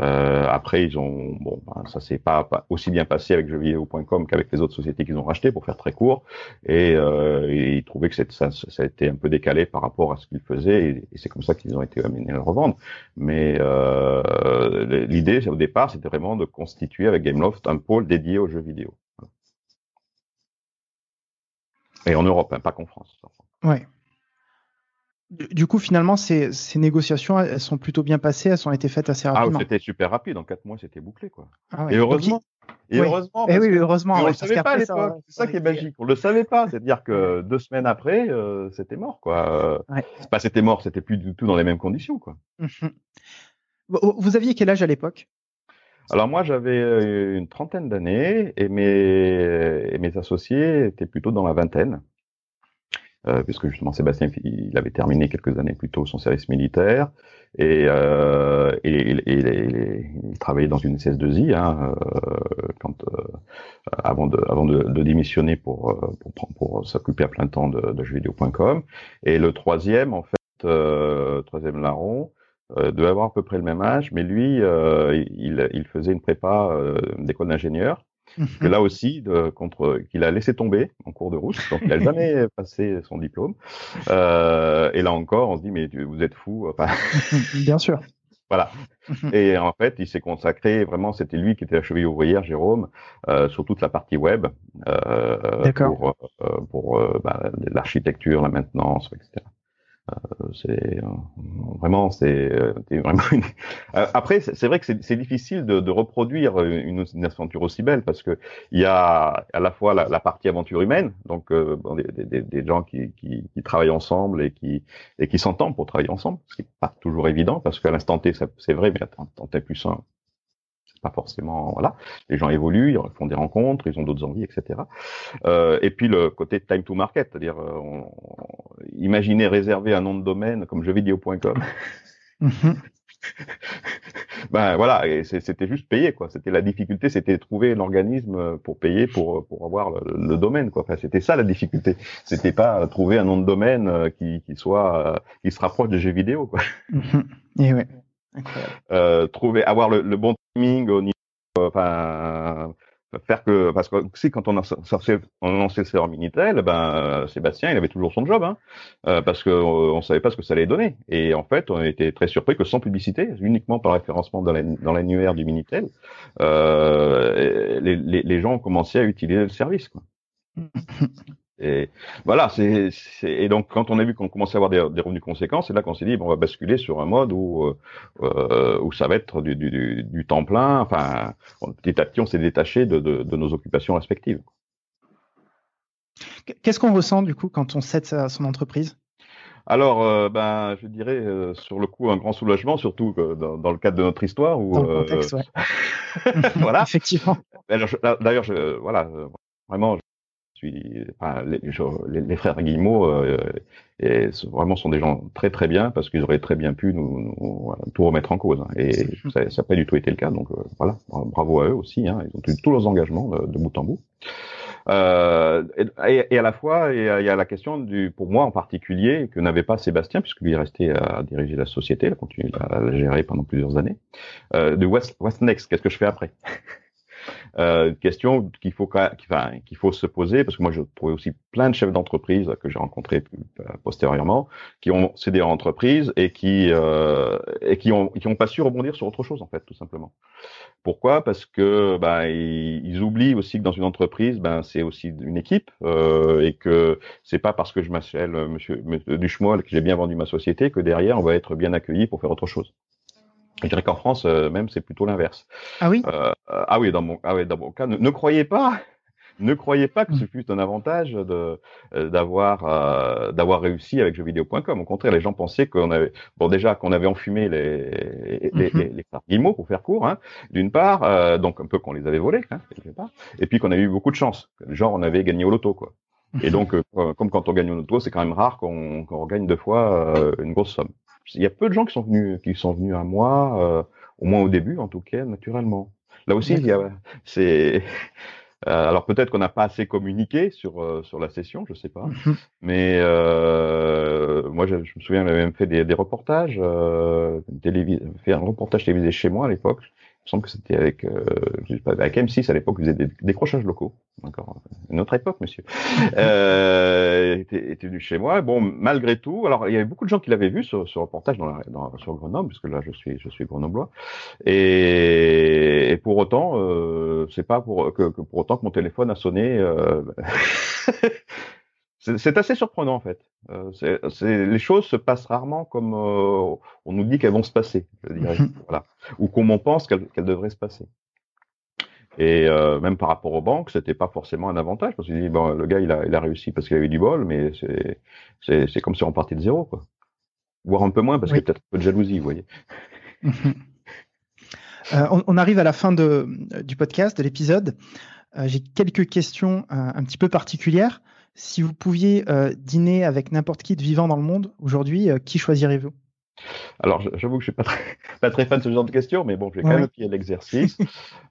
Euh, après, ils ont, bon, ben, ça s'est pas, pas, aussi bien passé avec jeuxvideo.com qu'avec les autres sociétés qu'ils ont rachetées, pour faire très court. Et, euh, et ils trouvaient que ça, ça a été un peu décalé par rapport à ce qu'ils faisaient, et, c'est comme ça qu'ils ont été amenés à le revendre. Mais euh, l'idée, au départ, c'était vraiment de constituer avec Gameloft un pôle dédié aux jeux vidéo. Et en Europe, hein, pas qu'en France. Ouais. Du coup, finalement, ces, ces, négociations, elles sont plutôt bien passées, elles ont été faites assez ah, rapidement. Ah, c'était super rapide, en quatre mois, c'était bouclé, quoi. Ah et heureusement. Et heureusement. Et eh oui, heureusement. on le savait pas à l'époque. C'est ça qui est magique. On le savait pas. C'est-à-dire que deux semaines après, euh, c'était mort, quoi. Ouais. C'était mort, c'était plus du tout dans les mêmes conditions, quoi. Mhm. Vous aviez quel âge à l'époque? Alors moi, j'avais euh, une trentaine d'années et mes, et mes associés étaient plutôt dans la vingtaine. Euh, puisque justement Sébastien il avait terminé quelques années plus tôt son service militaire et, euh, il travaillait dans une SS2I hein, euh, quand euh, avant de avant de, de démissionner pour euh, pour, s'occuper à plein temps de, de jeuxvideo.com et le troisième en fait troisième larron devait avoir à peu près le même âge, mais lui, euh, il, il, faisait une prépa euh, d'école d'ingénieur. que là aussi, de, contre, qu'il a laissé tomber en cours de route, donc il n'a jamais passé son diplôme. Euh, et là encore, on se dit mais vous êtes fou. Bien sûr. Voilà. Et en fait, il s'est consacré vraiment, c'était lui qui était la cheville ouvrière, Jérôme, euh, sur toute la partie web, euh, pour, euh, pour euh, bah, l'architecture, la maintenance, etc. Euh, c'est euh, vraiment, c'est vraiment. Une... Après, c'est vrai que c'est difficile de, de, reproduire une, une, aventure aussi belle parce que il y a à la fois la, la partie aventure humaine, donc bon, des, des, des, gens qui, qui, qui, travaillent ensemble et qui et qui s'entendent pour travailler ensemble, ce qui n'est pas toujours évident parce qu'à l'instant T, c'est vrai, mais à l'instant T plus un, pas forcément voilà. Les gens évoluent, ils font des rencontres, ils ont d'autres envies, etc. Euh, et puis le côté time to market, c'est-à-dire euh, on, imaginez réserver un nom de domaine comme jeuxvideo.com. Ben voilà, c'était juste payer quoi. C'était la difficulté, c'était trouver un organisme pour payer pour pour avoir le, domaine quoi. Enfin, c'était ça la difficulté. C'était pas trouver un nom de domaine euh, qui, qui soit euh, qui se rapproche de jeux vidéo quoi. Et ouais. Euh, trouver, avoir le, le, bon timing au niveau, enfin, faire que, parce que si quand on a sorti, on a lancé le Minitel, ben Sébastien, il avait toujours son job, hein, euh, parce que euh, on savait pas ce que ça allait donner. Et en fait, on était très surpris que sans publicité, uniquement par référencement dans l'annuaire du Minitel, euh, les, les, les, gens ont commencé à utiliser le service. Quoi. Et voilà, c'est et donc quand on a vu qu'on commençait à avoir des, des revenus conséquents, c'est là qu'on s'est dit bon, on va basculer sur un mode où euh, euh où ça va être du, du, du, temps plein. Enfin, petit à petit, on s'est détaché de, de, de, nos occupations respectives. Qu'est-ce qu'on ressent du coup quand on cède son entreprise? Alors, euh, ben, je dirais euh, sur le coup un grand soulagement, surtout dans, dans, le cadre de notre histoire. Où, dans le contexte, ouais. voilà. Effectivement. D'ailleurs, voilà, vraiment, enfin, les, les, frères Guillemot euh, et vraiment sont des gens très très bien parce qu'ils auraient très bien pu nous, nous tout remettre en cause. Hein. Et ça n'a pas du tout été le cas. Donc euh, voilà, bravo à eux aussi. Hein. Ils ont eu tous leurs engagements de, de bout en bout. Euh, et, et, à la fois, il y, a, la question du, pour moi en particulier, que n'avait pas Sébastien, puisque lui est resté à diriger la société, il a continué à la gérer pendant plusieurs années, euh, de West, West Next, qu'est-ce que je fais après? Euh, question qu'il faut qu'il faut se poser parce que moi je trouvais aussi plein de chefs d'entreprise que j'ai rencontrés euh, postérieurement qui ont cédé en entreprise et qui euh, et qui ont qui ont pas su rebondir sur autre chose en fait tout simplement. Pourquoi? Parce que ben ils, oublient aussi que dans une entreprise ben c'est aussi une équipe euh, et que c'est pas parce que je m'appelle Monsieur, Monsieur Duchemol que j'ai bien vendu ma société que derrière on va être bien accueilli pour faire autre chose. Je dirais qu'en France, euh, même, c'est plutôt l'inverse. Ah oui? Euh, Ah oui, dans mon, ah oui, dans mon cas, ne, croyez pas ne croyez pas que ce fût un avantage de euh, d'avoir euh, d'avoir réussi avec jeuxvideo.com. Au contraire, les gens pensaient qu'on avait bon déjà qu'on avait enfumé les les, mm -hmm. les, les, guillemots pour faire court, hein, d'une part, euh, donc un peu qu'on les avait volés, hein, quelque part, et puis qu'on avait eu beaucoup de chance. Genre, on avait gagné au loto, quoi. Et donc, comme quand on gagne au loto, c'est quand même rare qu'on qu gagne deux fois une grosse somme il y a peu de gens qui sont venus, qui sont venus à moi, euh, au moins au début, en tout cas, naturellement. Là aussi, il y a, c'est, euh, alors peut-être qu'on n'a pas assez communiqué sur euh, sur la session, je sais pas, mhm. mais euh, moi je, je, me souviens, j'avais même fait des, des reportages, euh, fait un reportage télévisé chez moi à l'époque. Il me semble que c'était avec, euh, je sais pas, avec M6 à l'époque, ils faisaient des décrochages locaux. D'accord. Une autre époque, monsieur. euh, était, était venu chez moi. Bon, malgré tout, alors il y avait beaucoup de gens qui l'avaient vu ce, ce reportage dans, la, dans sur Grenoble, puisque là je suis je suis grenoblois. Et, et pour autant, euh, c'est pas pour que, que, pour autant que mon téléphone a sonné. Euh, c'est assez surprenant en fait. Euh, les choses se passent rarement comme euh, on nous dit qu'elles vont se passer, je dirais, voilà, ou comme on pense qu'elles devraient se passer. Et euh, même par rapport aux banques, c'était pas forcément un avantage parce que bon, le gars il a, il a réussi parce qu'il avait du bol, mais c'est comme si on partait de zéro quoi, voire un peu moins parce qu'il y a peut-être un peu de jalousie, vous voyez. On, on, arrive à la fin de, du podcast, de l'épisode. J'ai quelques questions un petit peu particulières. Si vous pouviez euh, dîner avec n'importe qui de vivant dans le monde aujourd'hui, euh, qui choisirez-vous alors, j'avoue que je suis pas très, pas très fan de ce genre de questions, mais bon, j'ai quand ouais. même pied l'exercice.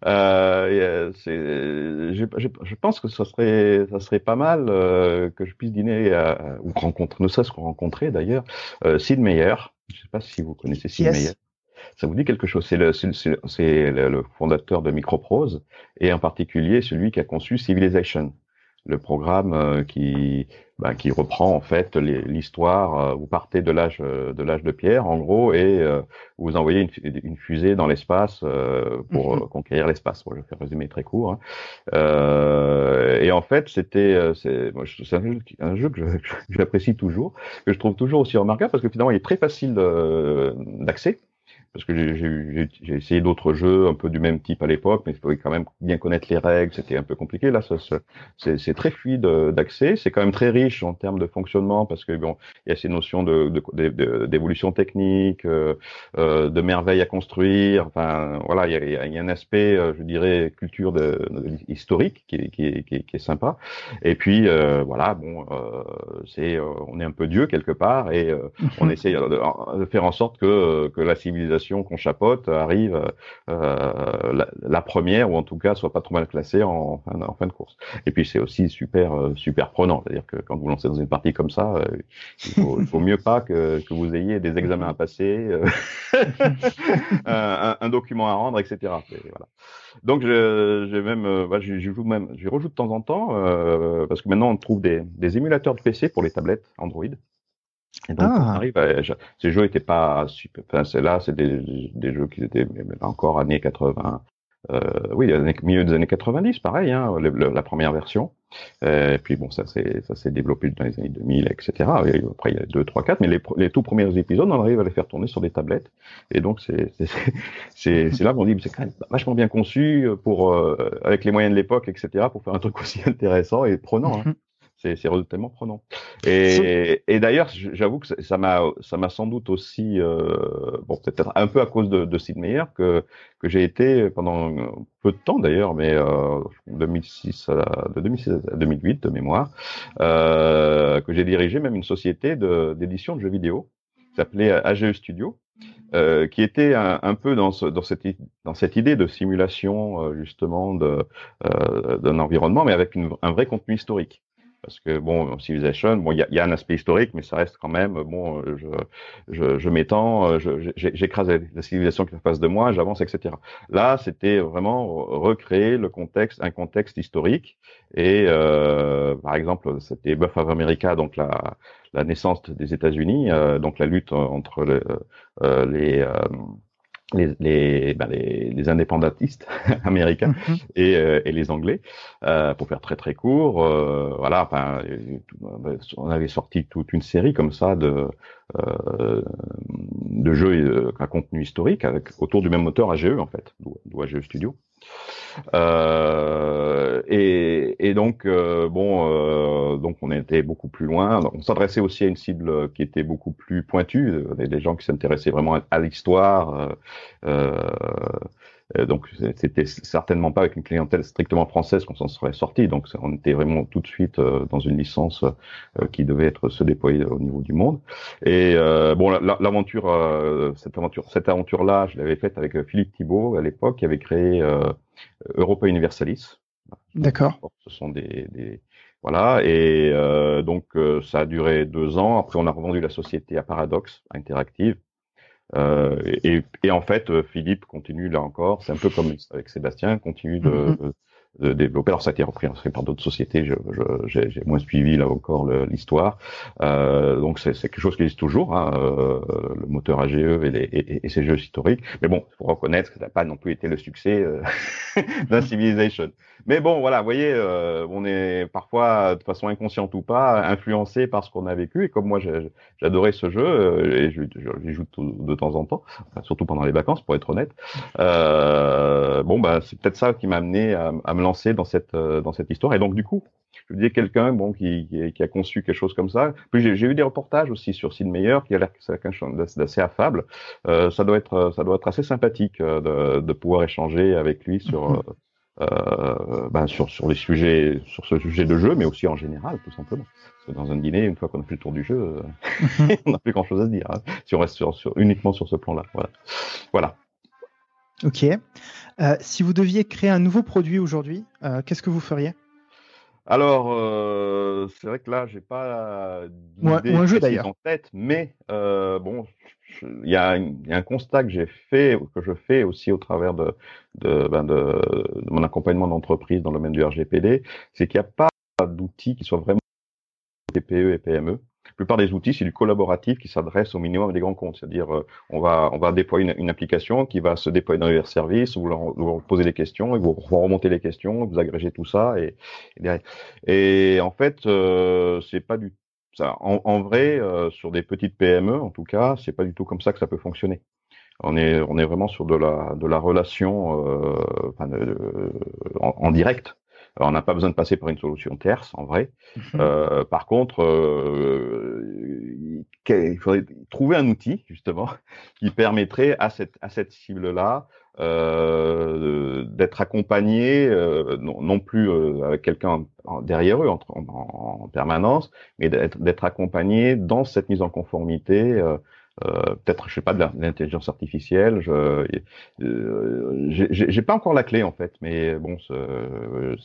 euh, je, je, je, pense que ça serait, ça serait pas mal euh, que je puisse dîner à, ou rencontrer, ne serait-ce qu'on rencontrer d'ailleurs, euh, Sid Meier. Je sais pas si vous connaissez Sid yes. Meier. Ça vous dit quelque chose? C'est le, le, le, fondateur de Microprose et en particulier celui qui a conçu Civilization le programme qui bah, qui reprend en fait l'histoire. vous partez de l'âge de l'âge de pierre, en gros, et vous envoyez une, une fusée dans l'espace pour mhm. conquérir l'espace. Bon, je vais faire résumer très court. Hein. et en fait, c'était c'est un, jeu que j'apprécie toujours, que je trouve toujours aussi remarquable parce que finalement, il est très facile d'accès parce que j'ai essayé d'autres jeux un peu du même type à l'époque, mais il fallait quand même bien connaître les règles, c'était un peu compliqué. Là, c'est très fluide euh, d'accès, c'est quand même très riche en termes de fonctionnement, parce que bon, il y a ces notions d'évolution de, de, technique, euh, euh, de merveilles à construire. Enfin, voilà, il y a, il y a un aspect, euh, je dirais, culture de, historique qui, qui, qui, qui, est sympa. Et puis, euh, voilà, bon, c'est, on est un peu Dieu quelque part, et on essaye de, de, faire en sorte que, que la civilisation qu'on chapote arrive euh, la, première ou en tout cas soit pas trop mal classée en, fin de course. Et puis c'est aussi super euh, super prenant, c'est-à-dire que quand vous lancez dans une partie comme ça, euh, il, faut, faut, mieux pas que, que vous ayez des examens à passer, un, document à rendre, etc. Voilà. Donc j'ai même, je joue même, je rejoue de temps en temps parce que maintenant on trouve des, des émulateurs de PC pour les tablettes Android. Et donc, ah. arrive ces jeux étaient pas super, enfin, c'est là, c'est des, des jeux qui étaient encore années 80, euh, oui, milieu des années 90, pareil, hein, la première version. Euh, et puis bon, ça s'est ça s'est développé dans les années 2000, etc. Et après, il y a 2, 3, 4, mais les, les tout premiers épisodes, on arrive à les faire tourner sur des tablettes. Et donc, c'est c'est c'est là qu'on dit, c'est quand même vachement bien conçu pour euh, avec les moyens de l'époque, etc. Pour faire un truc aussi intéressant et prenant. Hein. C'est tellement prenant. Et, et d'ailleurs, j'avoue que ça m'a ça m'a sans doute aussi euh, bon peut-être un peu à cause de, de Sid Meier que que j'ai été pendant peu de temps d'ailleurs, mais euh, 2006 à, de 2006 à 2008 de mémoire, euh, que j'ai dirigé même une société d'édition de, jeux vidéo qui s'appelait AGE Studio. Euh, qui était un, un peu dans, ce, dans, cette, dans cette idée de simulation euh, justement euh, d'un environnement, mais avec une, un vrai contenu historique parce que bon, Civilization, bon, il y a, y a, un aspect historique, mais ça reste quand même bon. Je, je, je m'étends, j'écrase la civilisation qui est en face de moi, j'avance, etc. Là, c'était vraiment recréer le contexte, un contexte historique. Et euh, par exemple, c'était Buff of America, donc la, la naissance des États-Unis, euh, donc la lutte entre euh, les euh, les, les, ben les, les, indépendantistes américains mhm. et, euh, et, les Anglais, euh, pour faire très très court. Euh, voilà, enfin, on avait sorti toute une série comme ça de euh, de jeux à contenu historique avec autour du même moteur AGE en fait, d'où AGE Studio. Euh, et, et, donc euh, bon, euh, donc on était beaucoup plus loin. On s'adressait aussi à une cible qui était beaucoup plus pointue, des, gens qui s'intéressaient vraiment à, l'histoire. Donc c'était certainement pas avec une clientèle strictement française qu'on s'en serait sorti. Donc on était vraiment tout de suite dans une licence qui devait être se déployer au niveau du monde. Et bon, l'aventure, cette aventure, cette aventure-là, je l'avais faite avec Philippe Thibault à l'époque, qui avait créé Europa Universalis. D'accord. Ce sont des, des voilà et euh, donc euh, ça a duré deux ans. Après on a revendu la société à Paradox Interactive. Euh, et, et, en fait, Philippe continue là encore. C'est un peu comme avec Sébastien, continue de, de développer. Alors ça a été repris par d'autres sociétés, j'ai je, moins suivi là encore l'histoire. Euh, donc c'est quelque chose qui existe toujours, hein, euh, le moteur AGE et, les, et, et, ces jeux historiques. Mais bon, il faut reconnaître que ça n'a pas non plus été le succès euh, d'un Civilization. Mais bon, voilà, vous voyez, euh, on est parfois, de façon inconsciente ou pas, influencé par ce qu'on a vécu. Et comme moi, j'adorais ce jeu, euh, et je, j'y joue de temps en temps, surtout pendant les vacances, pour être honnête. Euh, bon, bah, c'est peut-être ça qui m'a amené à, à, me lancer dans cette euh, dans cette histoire. Et donc, du coup, je disais quelqu'un bon qui, qui, a conçu quelque chose comme ça. Puis j'ai eu des reportages aussi sur Sid Meier qui a l'air quelque chose d'assez affable. Euh, ça doit être ça doit être assez sympathique de, de pouvoir échanger avec lui sur mhm. Euh, ben sur, sur les sujets, sur ce sujet de jeu, mais aussi en général, tout simplement. Parce que dans un dîner, une fois qu'on a fait le tour du jeu, euh, on n'a plus grand chose à se dire. Hein, si on reste sur, sur, uniquement sur ce plan-là. Voilà. voilà. Ok. Euh, si vous deviez créer un nouveau produit aujourd'hui, euh, qu'est-ce que vous feriez? Alors, euh, c'est vrai que là, j'ai pas d'idée un jeu d'ailleurs en tête, mais bon, il y, a un constat que j'ai fait, que je fais aussi au travers de, de, ben de, de mon accompagnement d'entreprise dans le domaine du RGPD, c'est qu'il n'y a pas d'outils qui soient vraiment TPE et PME. La plupart des outils, c'est du collaboratif qui s'adresse au minimum des grands comptes. C'est-à-dire, euh, on va on va déployer une, application qui va se déployer dans les services, vous leur, posez des questions, et vous remontez les questions, vous agrégez tout ça, et et, en fait, euh, c'est pas du ça. En, vrai, euh, sur des petites PME, en tout cas, c'est pas du tout comme ça que ça peut fonctionner. On est on est vraiment sur de la de la relation euh, en direct alors, on n'a pas besoin de passer par une solution tierce, en vrai. Mhm. Euh, par contre, euh, il faudrait trouver un outil, justement, qui permettrait à cette, à cette cible-là euh, d'être accompagné, euh, non, non, plus euh, avec quelqu'un derrière eux en, en, en permanence, mais d'être accompagné dans cette mise en conformité euh, euh, peut-être je sais pas de l'intelligence artificielle. Je euh, j'ai pas encore la clé en fait, mais bon, ce,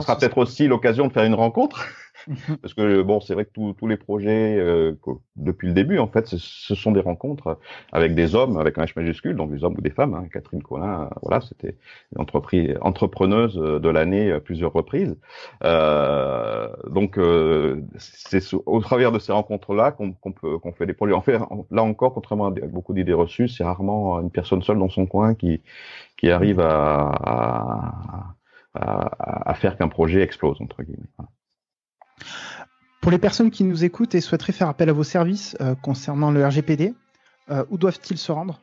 sera peut-être aussi l'occasion de faire une rencontre. Parce que bon, c'est vrai que tous les projets euh, depuis le début, en fait, ce, sont des rencontres avec des hommes, avec un H majuscule, donc des hommes ou des femmes. Hein. Catherine Collin, voilà, c'était entreprise, entrepreneuse de l'année à plusieurs reprises. Euh, donc, euh, c'est au travers de ces rencontres-là qu'on peut qu'on fait des projets. En fait, là encore, contrairement à beaucoup d'idées reçues, c'est rarement une personne seule dans son coin qui qui arrive à, à, à, à faire qu'un projet explose entre guillemets. Pour les personnes qui nous écoutent et souhaiteraient faire appel à vos services euh, concernant le RGPD, euh, où doivent-ils se rendre?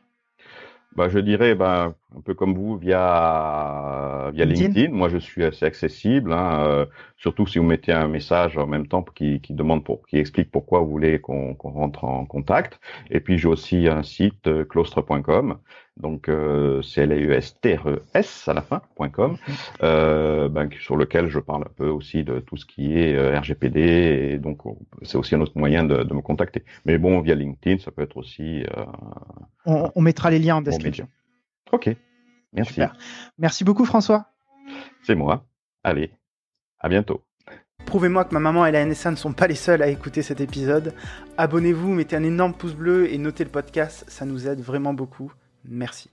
Bah, je dirais, bah, un peu comme vous, via via LinkedIn. Moi, je suis assez accessible, hein, euh, surtout si vous mettez un message en même temps qui, qui demande pour, qui explique pourquoi vous voulez qu'on rentre en contact. Et puis, j'ai aussi un site claustre.com, donc euh, c'est l e à la fin.com, mhm. euh, ben, sur lequel je parle un peu aussi de tout ce qui est euh, RGPD. Et donc, c'est aussi un autre moyen de, de, me contacter. Mais bon, via LinkedIn, ça peut être aussi. On, on, mettra les liens en description. ok. Merci. Merci beaucoup, François. C'est moi. Allez, à bientôt. Prouvez-moi que ma maman et la NSA ne sont pas les seuls à écouter cet épisode. Abonnez-vous, mettez un énorme pouce bleu et notez le podcast, ça nous aide vraiment beaucoup. Merci.